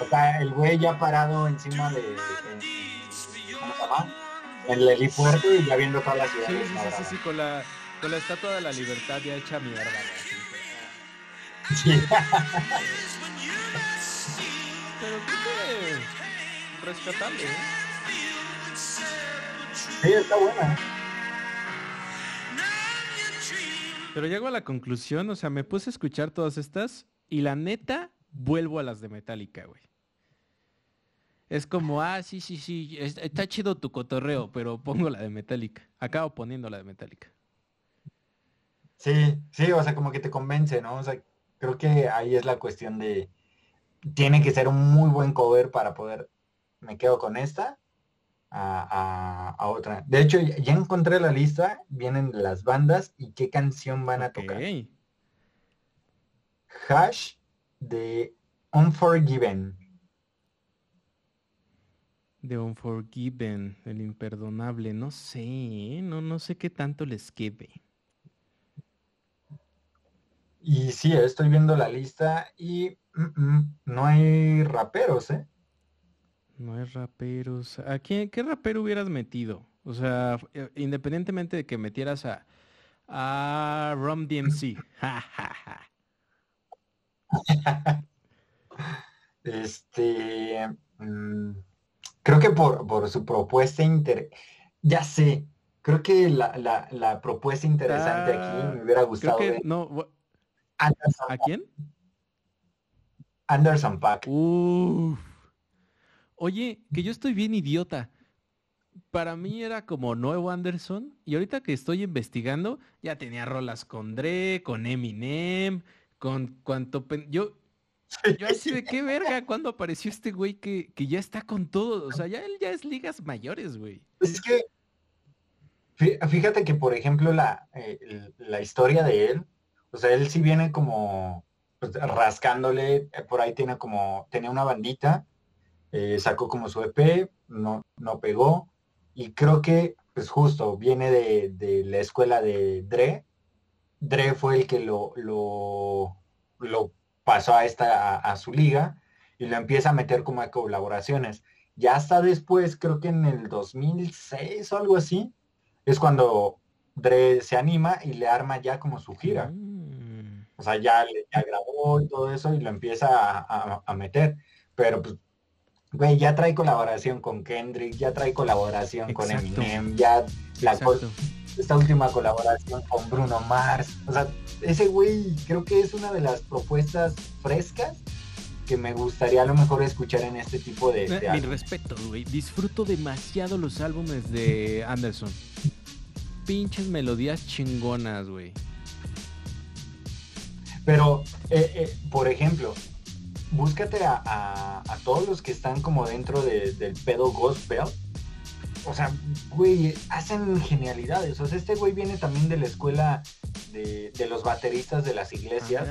O sea, el güey ya parado encima de, ¿cómo se llama? En el helipuerto y ya viendo toda la ciudad. Sí, sí, sí, sí, con la, con la estatua de la libertad ya hecha mierda. Sí. Pero creo que rescatable, ¿eh? Sí, está buena. Pero llego a la conclusión, o sea, me puse a escuchar todas estas y la neta vuelvo a las de Metallica, güey. Es como, ah, sí, sí, sí, está chido tu cotorreo, pero pongo la de Metallica. Acabo poniendo la de Metallica. Sí, sí, o sea, como que te convence, ¿no? O sea, creo que ahí es la cuestión de, tiene que ser un muy buen cover para poder, me quedo con esta, a, otra. De hecho, ya encontré la lista, vienen las bandas y qué canción van a tocar. Hash de Unforgiven. De Unforgiven, el imperdonable, no sé, ¿eh? no, no sé qué tanto les quede. Y sí, estoy viendo la lista y mm, mm, no hay raperos, ¿eh? No hay raperos. ¿A quién, qué rapero hubieras metido? O sea, eh, independientemente de que metieras a, a Rom DMC. este... Mm, Creo que por, su propuesta inter... Ya sé, creo que la, propuesta interesante aquí me hubiera gustado. no, ¿A quién? Anderson Pack. Oye, que yo estoy bien idiota. Para mí era como nuevo Anderson y ahorita que estoy investigando ya tenía rolas con Dre, con Eminem, con cuanto yo yo así de qué verga cuando apareció este güey que, ya está con todo. O sea, ya él ya es ligas mayores, güey. Es que fíjate que, por ejemplo, la, eh, la historia de él, o sea, él sí viene como pues, rascándole, eh, por ahí tiene como, tenía una bandita, eh, sacó como su EP, no, no pegó, y creo que, pues justo, viene de, de la escuela de Dre. Dre fue el que lo, lo lo pasó a esta, a, su liga y lo empieza a meter como a colaboraciones. Ya hasta después, creo que en el 2006 o algo así, es cuando Dre se anima y le arma ya como su gira. Mm. O sea, ya, ya grabó y todo eso y lo empieza a, meter. Pero pues, güey, ya trae colaboración con Kendrick, ya trae colaboración con Eminem, ya la esta última colaboración con Bruno Mars. O sea, ese güey creo que es una de las propuestas frescas que me gustaría a lo mejor escuchar en este tipo de... de Mi respeto, güey. Disfruto demasiado los álbumes de Anderson. Pinches melodías chingonas, güey. Pero, eh, eh, por ejemplo, búscate a, todos los que están como dentro del pedo gospel o sea, güey, hacen genialidades. O sea, este güey viene también de la escuela de, los bateristas de las iglesias.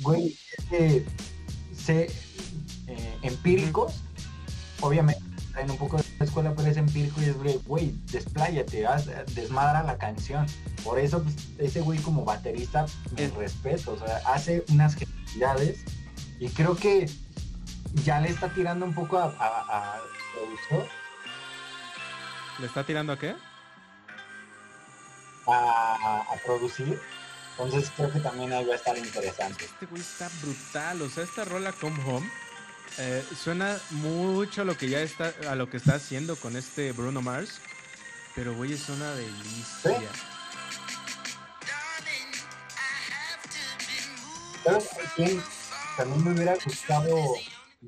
Güey, este, se, eh, empíricos, obviamente en un poco de la escuela, pero es empírico y es, güey, despláyate, desmadra la canción. Por eso, pues, ese güey como baterista, me respeto, o sea, hace unas genialidades y creo que ya le está tirando un poco a, a, a productor ¿Le está tirando a qué? A, producir. Entonces creo que también ahí va a estar interesante. Este güey está brutal. O sea, esta rola Come Home eh, suena mucho a lo que ya está, a lo que está haciendo con este Bruno Mars. Pero güey, es una delicia. También me hubiera gustado.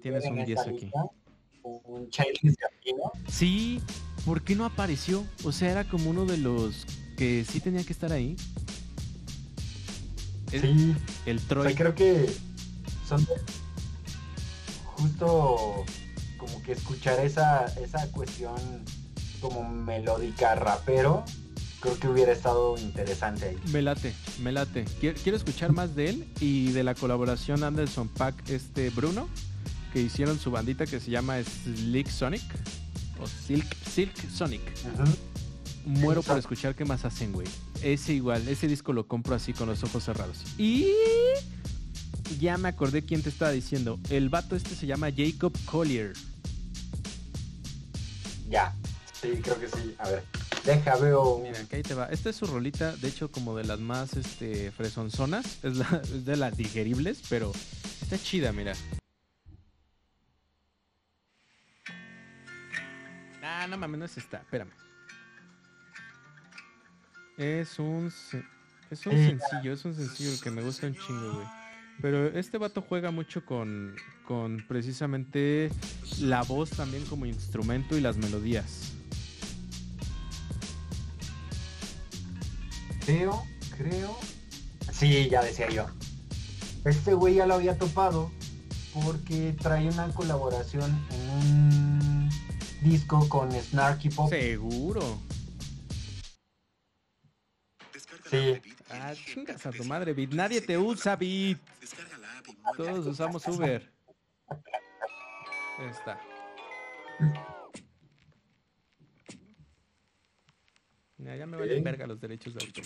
Tienes un 10 aquí. un Childish Sí, ¿por qué no apareció? O sea, era como uno de los que sí tenía que estar ahí. sí. El Troy. creo que son justo como que escuchar esa, esa cuestión como melódica rapero, creo que hubiera estado interesante ahí. Me late, me late. Quiero, escuchar más de él y de la colaboración Anderson Pack este Bruno, que hicieron su bandita que se llama Slick Sonic o Silk, Silk Sonic. Muero por escuchar qué más hacen, güey. Ese igual, ese disco lo compro así con los ojos cerrados. Y ya me acordé quién te estaba diciendo. El vato este se llama Jacob Collier. Ya, sí, creo que sí. A ver, deja, veo. Mira, que ahí te va. Esta es su rolita, de hecho, como de las más este, fresonzonas. Es, es de las digeribles, pero está chida, mira. Ah, no mames, no es esta. Espérame. Es un. Es un sencillo, es un sencillo que me gusta un chingo, güey. Pero este vato juega mucho con, con precisamente la voz también como instrumento y las melodías. Creo, creo. Sí, ya decía yo. Este güey ya lo había topado porque trae una colaboración en un disco con Snarky Pop. Seguro. Sí. Ah, chingas a tu madre, Bit. Nadie te usa, Bit. Todos usamos Uber. Ahí está. Ya, me valen verga los derechos de autor.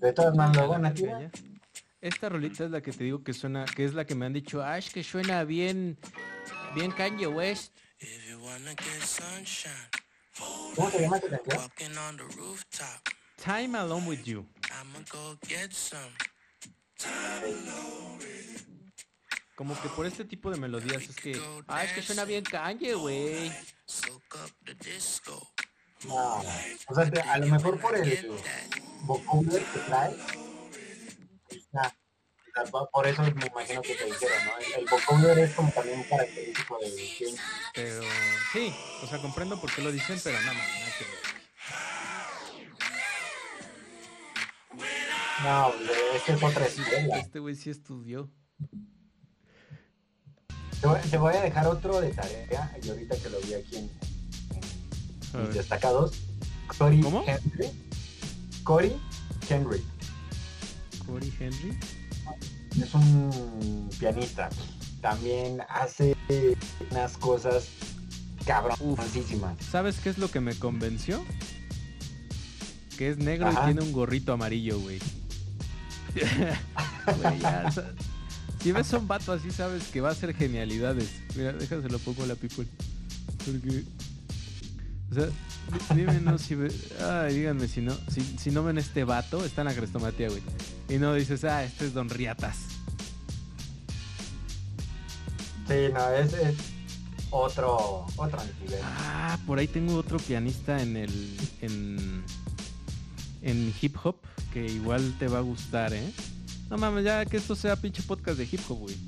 De todas maneras, buena esta rolita es la que te digo que suena, que es la que me han dicho, ah, es que suena bien, bien Kanye West. ¿Cómo se llama Time Alone With You. Como que por este tipo de melodías es que, ah, es que suena bien Kanye, güey. No, o sea, a lo mejor por el vocabulario que trae, por eso me imagino que te dijeron, ¿no? El, vocabulario es como también un característico de King. Pero sí, o sea, comprendo por qué lo dicen, pero nada más, nada que ver. No, este es otra escuela. Este güey sí estudió. Te voy, a dejar otro de tarea, y ahorita que lo vi aquí en, en destacados. Cory. Henry. Cory Henry. Cory Henry es un pianista. También hace unas cosas cabroncísimas. ¿Sabes qué es lo que me convenció? que es negro y tiene un gorrito amarillo, güey. si ves a un vato así, sabes que va a ser genialidades. Mira, déjaselo pongo a la people. Porque. O sea, dime no si Ay, díganme si no. Si, si no ven este vato, está en la crestomatía, güey. Y no dices, ah, este es Don Riatas. Sí, no, es, es otro, otro nivel. Ah, por ahí tengo otro pianista en el. en. en hip hop que igual te va a gustar, ¿eh? No mames, ya que esto sea pinche podcast de hip hop, güey.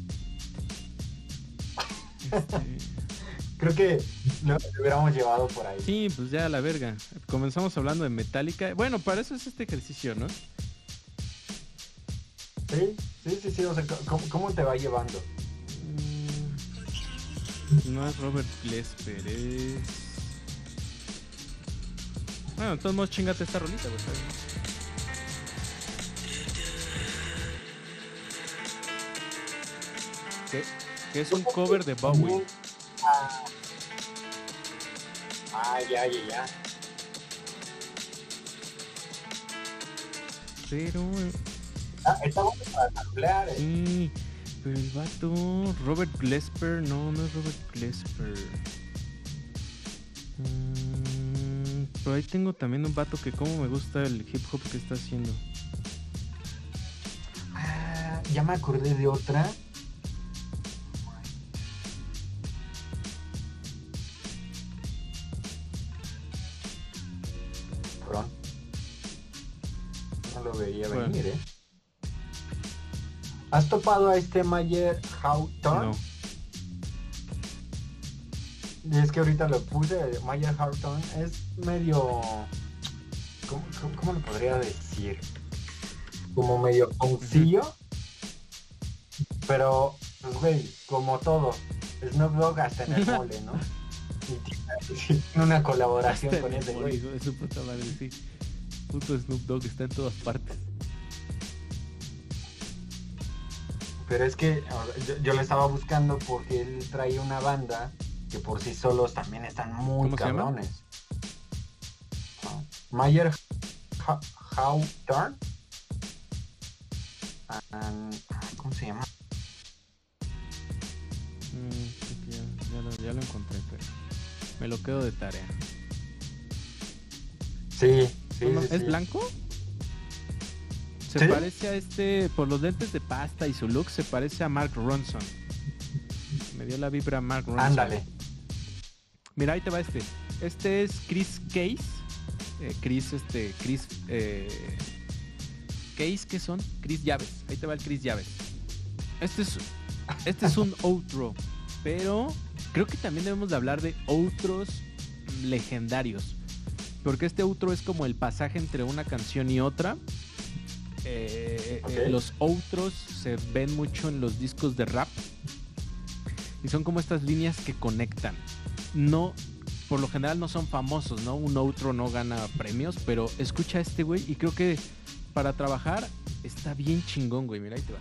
Este... Creo que lo, hubiéramos llevado por ahí. Sí, pues ya la verga. Comenzamos hablando de Metallica. Bueno, para eso es este ejercicio, ¿no? Sí, sí, sí, sí. O sea, ¿cómo, te va llevando? Mm, no es Robert Glesper, es... Bueno, de todos modos chingate esta rolita, güey. Que, es un cover de Bowie. Ah, ya, ya, ya. Pero. Ah, estamos para samplear, eh. Sí, pero el vato. Robert Glesper. No, no es Robert Glesper. Mm, pero ahí tengo también un vato que como me gusta el hip hop que está haciendo. Ah, ya me acordé de otra. ¿Has topado a este Mayer Hawthorne? No. es que ahorita lo puse, Mayer Hawthorne es medio... ¿Cómo, lo podría decir? Como medio oncillo. Pero, pues güey, como todo, Snoop Dogg hasta en el mole, ¿no? Y tiene una colaboración con ese güey. Es puta madre, sí. Puto Snoop Dogg está en todas partes. Pero es que yo, lo estaba buscando porque él trae una banda que por sí solos también están muy cabrones. Mayer Hawthorne. ¿Cómo se llama? Mm, ya, lo, encontré, pero me lo quedo de tarea. Sí, sí, ¿Es blanco? Se parece a este, por los lentes de pasta y su look, se parece a Mark Ronson. Me dio la vibra Mark Ronson. Ándale. Mira, ahí te va este. Este es Chris Case. Eh, Chris, este, Chris. Eh, Case, ¿qué son? Chris Llaves. Ahí te va el Chris Llaves. Este es, este es un outro. Pero creo que también debemos de hablar de otros legendarios. Porque este outro es como el pasaje entre una canción y otra. Eh, eh, los outros se ven mucho en los discos de rap. Y son como estas líneas que conectan. No, por lo general no son famosos, ¿no? Un outro no gana premios, pero escucha a este güey y creo que para trabajar está bien chingón, güey. Mira, ahí te va.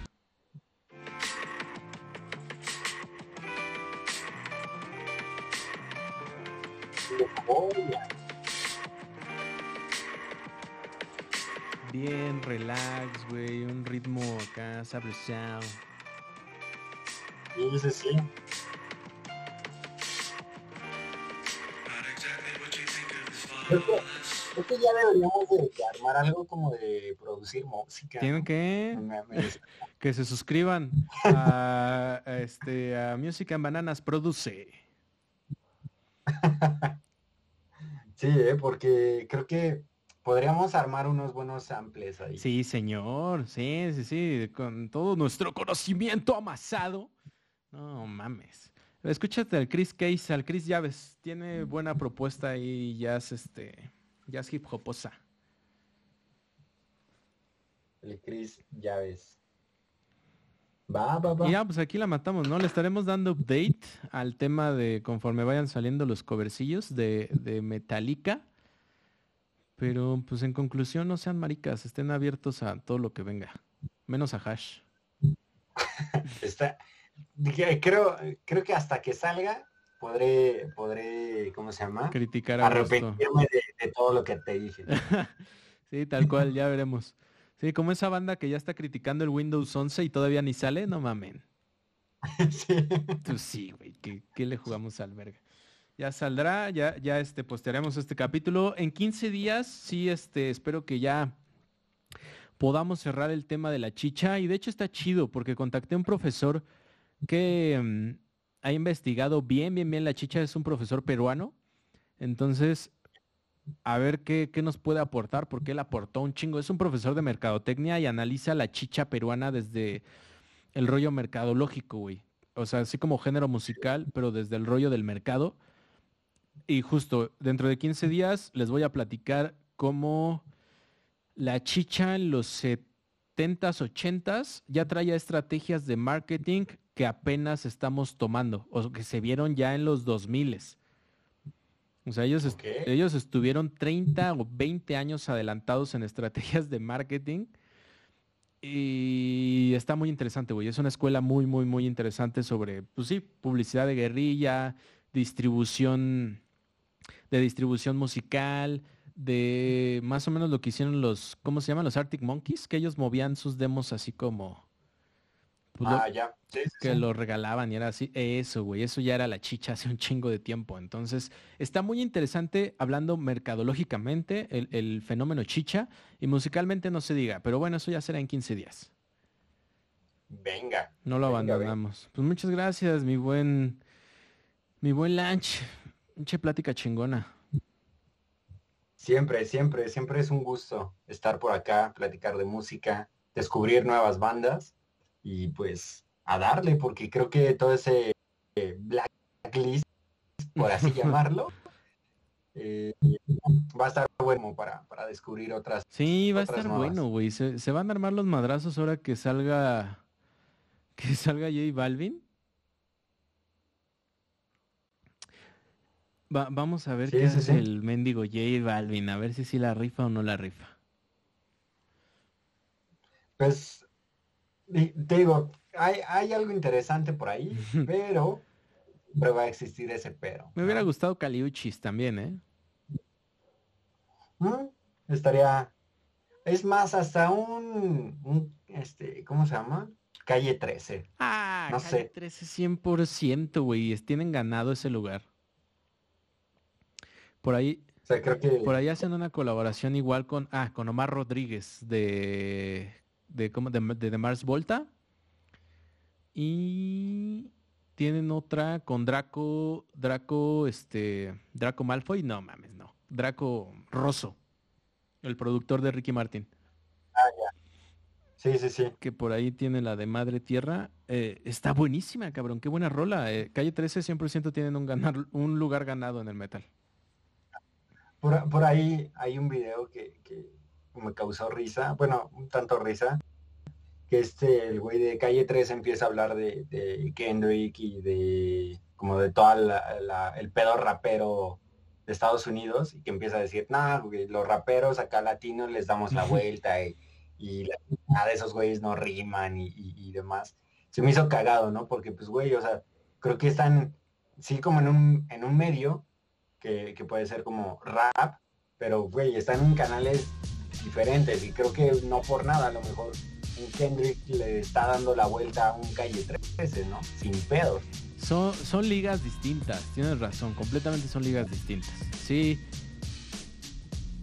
Bien, relax, güey. Un ritmo acá, sabrosao. Sí, sí, sí. Creo que, ya deberíamos de, armar algo como de producir música. Tienen que que se suscriban a, este a Music and Bananas Produce. sí, ¿eh? porque creo que podríamos armar unos buenos samples ahí. Sí, señor. Sí, sí, sí. Con todo nuestro conocimiento amasado. No mames. Escúchate al Chris Case, al Chris Llaves. Tiene buena propuesta ahí, jazz, este, jazz hip hoposa. El Chris Llaves. Va, va, va. Y ya, pues aquí la matamos, ¿no? Le estaremos dando update al tema de conforme vayan saliendo los covercillos de, de Metallica. Pero pues en conclusión no sean maricas, estén abiertos a todo lo que venga, menos a hash. Está, creo, creo que hasta que salga podré, podré, ¿cómo se llama? Criticar a Arrepentirme de, todo lo que te dije. Sí, tal cual, ya veremos. Sí, como esa banda que ya está criticando el Windows 11 y todavía ni sale, no mamen. sí. Pues sí, güey, ¿qué, qué le jugamos al verga? Ya saldrá, ya, ya este, postearemos este capítulo. En 15 días, sí, este, espero que ya podamos cerrar el tema de la chicha. Y de hecho está chido porque contacté a un profesor que mm, ha investigado bien, bien, bien la chicha. Es un profesor peruano. Entonces, a ver qué, qué nos puede aportar, porque él aportó un chingo. Es un profesor de mercadotecnia y analiza la chicha peruana desde el rollo mercadológico, güey. O sea, así como género musical, pero desde el rollo del mercado. Y justo dentro de 15 días les voy a platicar cómo la chicha en los 70s, 80s ya traía estrategias de marketing que apenas estamos tomando o que se vieron ya en los 2000s. O sea, ellos, est- ellos estuvieron 30 o 20 años adelantados en estrategias de marketing. Y está muy interesante, güey. Es una escuela muy, muy, muy interesante sobre, pues sí, publicidad de guerrilla, distribución, de distribución musical, de más o menos lo que hicieron los, ¿cómo se llaman? Los Arctic Monkeys, que ellos movían sus demos así como, pues, lo- Ah, ya. Sí, sí, que sí. lo regalaban y era así. Eso, güey, eso ya era la chicha hace un chingo de tiempo. Entonces, está muy interesante hablando mercadológicamente el, el fenómeno chicha y musicalmente no se diga, pero bueno, eso ya será en 15 días. Venga. No lo Venga, venga. abandonamos. Pues muchas gracias, mi buen, mi buen lunch. Pinche plática chingona. Siempre, siempre, siempre es un gusto estar por acá, platicar de música, descubrir nuevas bandas y pues a darle, porque creo que todo ese eh, blacklist, por así llamarlo, eh, va a estar bueno para, para descubrir otras. Sí, va a estar nuevas. bueno, güey. Se, se van a armar los madrazos ahora que salga, que salga J Balvin. Va- vamos a ver Sí, qué sí, hace sí. el mendigo J Balvin, a ver si sí la rifa o no la rifa. Pues, te digo, hay, hay algo interesante por ahí, pero siempre va a existir ese pero. Me hubiera ¿no? gustado Caliuchis también, ¿eh? Mm, Estaría. Es más, hasta un, un, este, ¿cómo se llama? Calle 13. Ah, No Calle sé. 13 100%, güey. Tienen ganado ese lugar. Por ahí, O sea, creo que por ahí hacen una colaboración igual con, ah, con Omar Rodríguez de, de, ¿cómo? de, de, de Mars Volta. Y tienen otra con Draco, Draco, este, Draco Malfoy, no mames, no. Draco Rosso, el productor de Ricky Martin. sí, sí, sí. que por ahí tiene la de Madre Tierra. eh, está buenísima, cabrón. Qué buena rola. eh, Calle 13 100% tienen un, ganar, un lugar ganado en el metal. Por, por ahí hay un video que, que me causó risa, bueno, un tanto risa, que este, el güey de Calle 3 empieza a hablar de, de Kendrick y de como de la, la- el pedo rapero de Estados Unidos y que empieza a decir, nah, güey, los raperos acá latinos les damos la vuelta y, y la- nada de esos güeyes no riman y, y- y demás. Se me hizo cagado, ¿no? Porque pues, güey, o sea, creo que están, sí, como en un, en un medio que, puede ser como rap, pero, güey, están en canales diferentes y creo que no por nada, a lo mejor un Kendrick le está dando la vuelta a un Calle 13, ¿no? Sin pedos. Son, son ligas distintas, tienes razón, completamente son ligas distintas. Sí.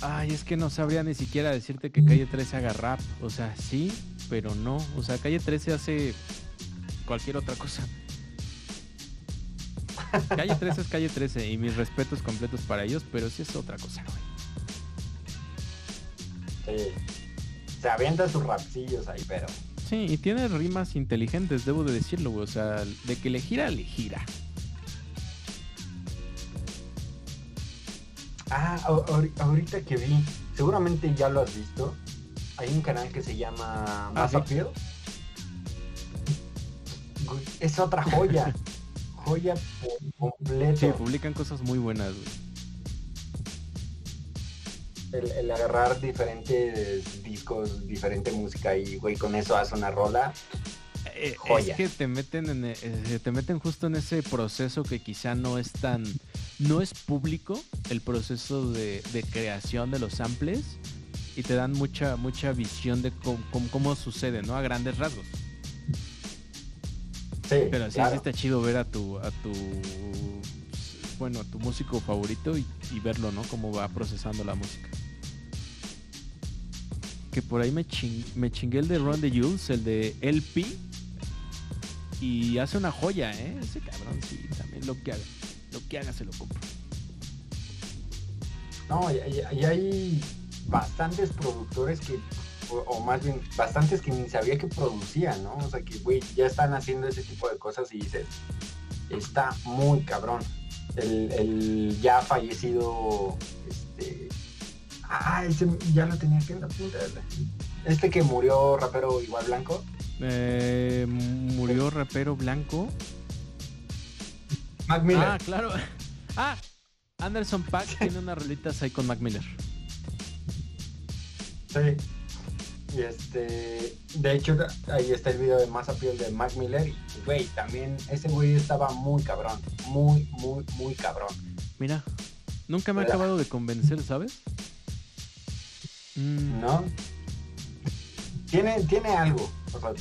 Ay, es que no sabría ni siquiera decirte que Calle 13 haga rap. O sea, sí, pero no. O sea, Calle 13 hace cualquier otra cosa. Calle 13 es Calle 13 y mis respetos completos para ellos, pero sí es otra cosa, güey. Sí. Se avienta sus rapcillos ahí, pero... Sí, y tiene rimas inteligentes, debo de decirlo, güey. O sea, de que le gira, le gira. Ah, ahor- ahor- ahorita que vi, seguramente ya lo has visto, hay un canal que se llama sí. Appeal. Güey, Es otra joya. joya por completo. Sí, publican cosas muy buenas, güey. el, el agarrar diferentes discos, diferente música y, güey, con eso hace una rola. Eh, Joya. Es que te meten en, e- eh, te meten justo en ese proceso que quizá no es tan, no es público el proceso de, de creación de los samples, y te dan mucha, mucha visión de cómo, cómo- cómo sucede, ¿no? A grandes rasgos. Sí, Pero sí, claro. sí está chido ver a tu, a tu, bueno, a tu músico favorito y, y verlo, ¿no? Cómo va procesando la música. Que por ahí me, ching- me chingué el de Ron the Jules, el de LP. Y hace una joya, ¿eh? Ese cabrón, sí, también lo que haga. Lo que haga se lo compro. No, y, y- y hay bastantes productores que, o, más bien, bastantes que ni sabía que producían, ¿no? O sea, que, güey, ya están haciendo ese tipo de cosas y dices, está muy cabrón. El, el ya fallecido, este... Ay, se me- ya lo tenía aquí en la punta. Este que murió, rapero igual blanco. Eh, murió rapero blanco. Mac Miller. Ah, claro. Ah, Anderson Paak tiene unas rolitas ahí con Mac Miller. Sí. Y este, de hecho, ahí está el video de Masa Piel de Mac Miller. Y, güey, también ese güey estaba muy cabrón. Muy, muy, muy cabrón. Mira, nunca me ha Hola. acabado de convencer, ¿sabes? Mm, ¿No? Tiene, tiene algo. O sea,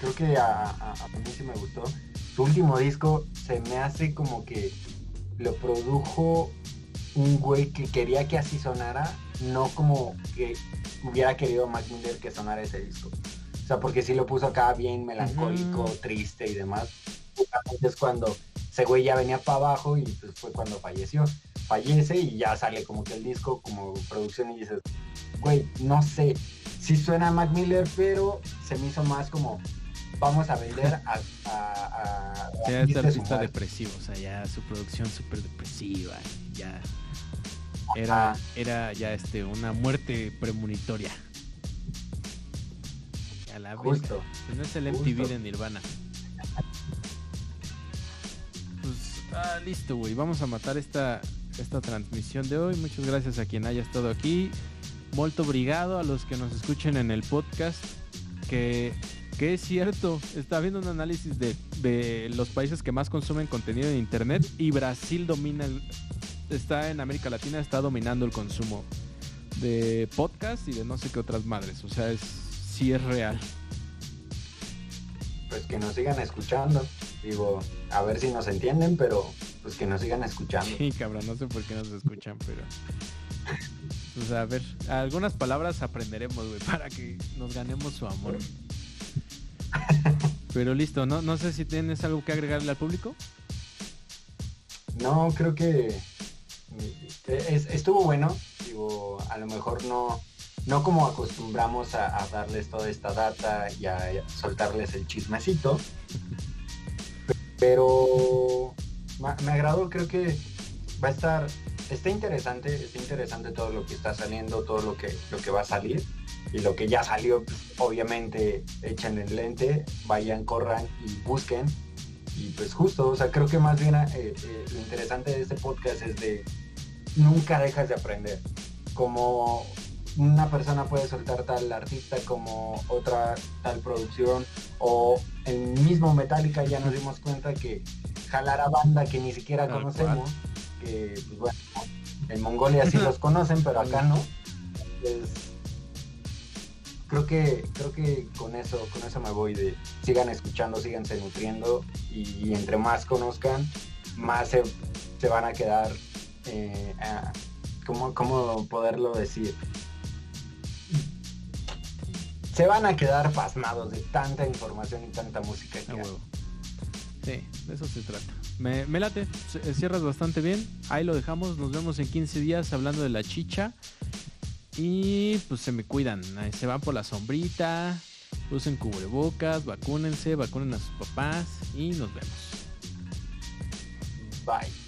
creo que a, a, a mí sí me gustó. Su último disco se me hace como que lo produjo un güey que quería que así sonara, no como que hubiera querido Mac Miller que sonara ese disco. O sea, porque sí lo puso acá bien melancólico, triste y demás. Es cuando ese güey ya venía para abajo y pues fue cuando falleció. Fallece y ya sale como que el disco como producción y dices, güey, no sé, sí suena a Mac Miller, pero se me hizo más como vamos a vender a, a, a- a este artista igual. depresivo, o sea, ya su producción súper depresiva, ya era, era ya este una muerte premonitoria. A la. Justo. Pues no es el MTV Justo. de Nirvana. Pues, ah, listo, güey. Vamos a matar esta, esta transmisión de hoy. Muchas gracias a quien haya estado aquí. Molto obrigado a los que nos escuchen en el podcast. Que, que es cierto, está viendo un análisis de, de los países que más consumen contenido en internet y Brasil domina, el- está en América Latina, está dominando el consumo de podcast y de no sé qué otras madres. O sea, es, sí es real. Pues que nos sigan escuchando. Digo, a ver si nos entienden, pero pues que nos sigan escuchando. Sí, cabrón, no sé por qué nos escuchan, pero. Pues a ver, algunas palabras aprenderemos, güey, para que nos ganemos su amor. Pero listo, no, no sé si tienes algo que agregarle al público. No, creo que es- estuvo bueno. Digo, a lo mejor no, no como acostumbramos a, darles toda esta data y a, soltarles el chismecito. Pero me agradó, creo que va a estar, está interesante, está interesante todo lo que está saliendo, todo lo que, lo que va a salir. Y lo que ya salió, pues, obviamente, échenle en lente, vayan, corran y busquen. Y pues justo, o sea, creo que más bien eh, eh, lo interesante de este podcast es de nunca dejas de aprender. Como una persona puede soltar tal artista como otra tal producción o el mismo Metallica ya nos dimos cuenta que jalar a banda que ni siquiera conocemos, que pues bueno, en Mongolia sí los conocen, pero acá no. Pues, creo que creo que con eso con eso me voy de sigan escuchando síganse nutriendo y, entre más conozcan más se, se van a quedar eh, a- ¿cómo, cómo poderlo decir se van a quedar pasmados de tanta información y tanta música que A hay. huevo. Sí, de eso se trata. Me, me late, cierras bastante bien. Ahí lo dejamos. Nos vemos en 15 días hablando de la chicha. Y pues se me cuidan. Se van por la sombrita. Usen cubrebocas. Vacúnense. Vacunen a sus papás. Y nos vemos. bye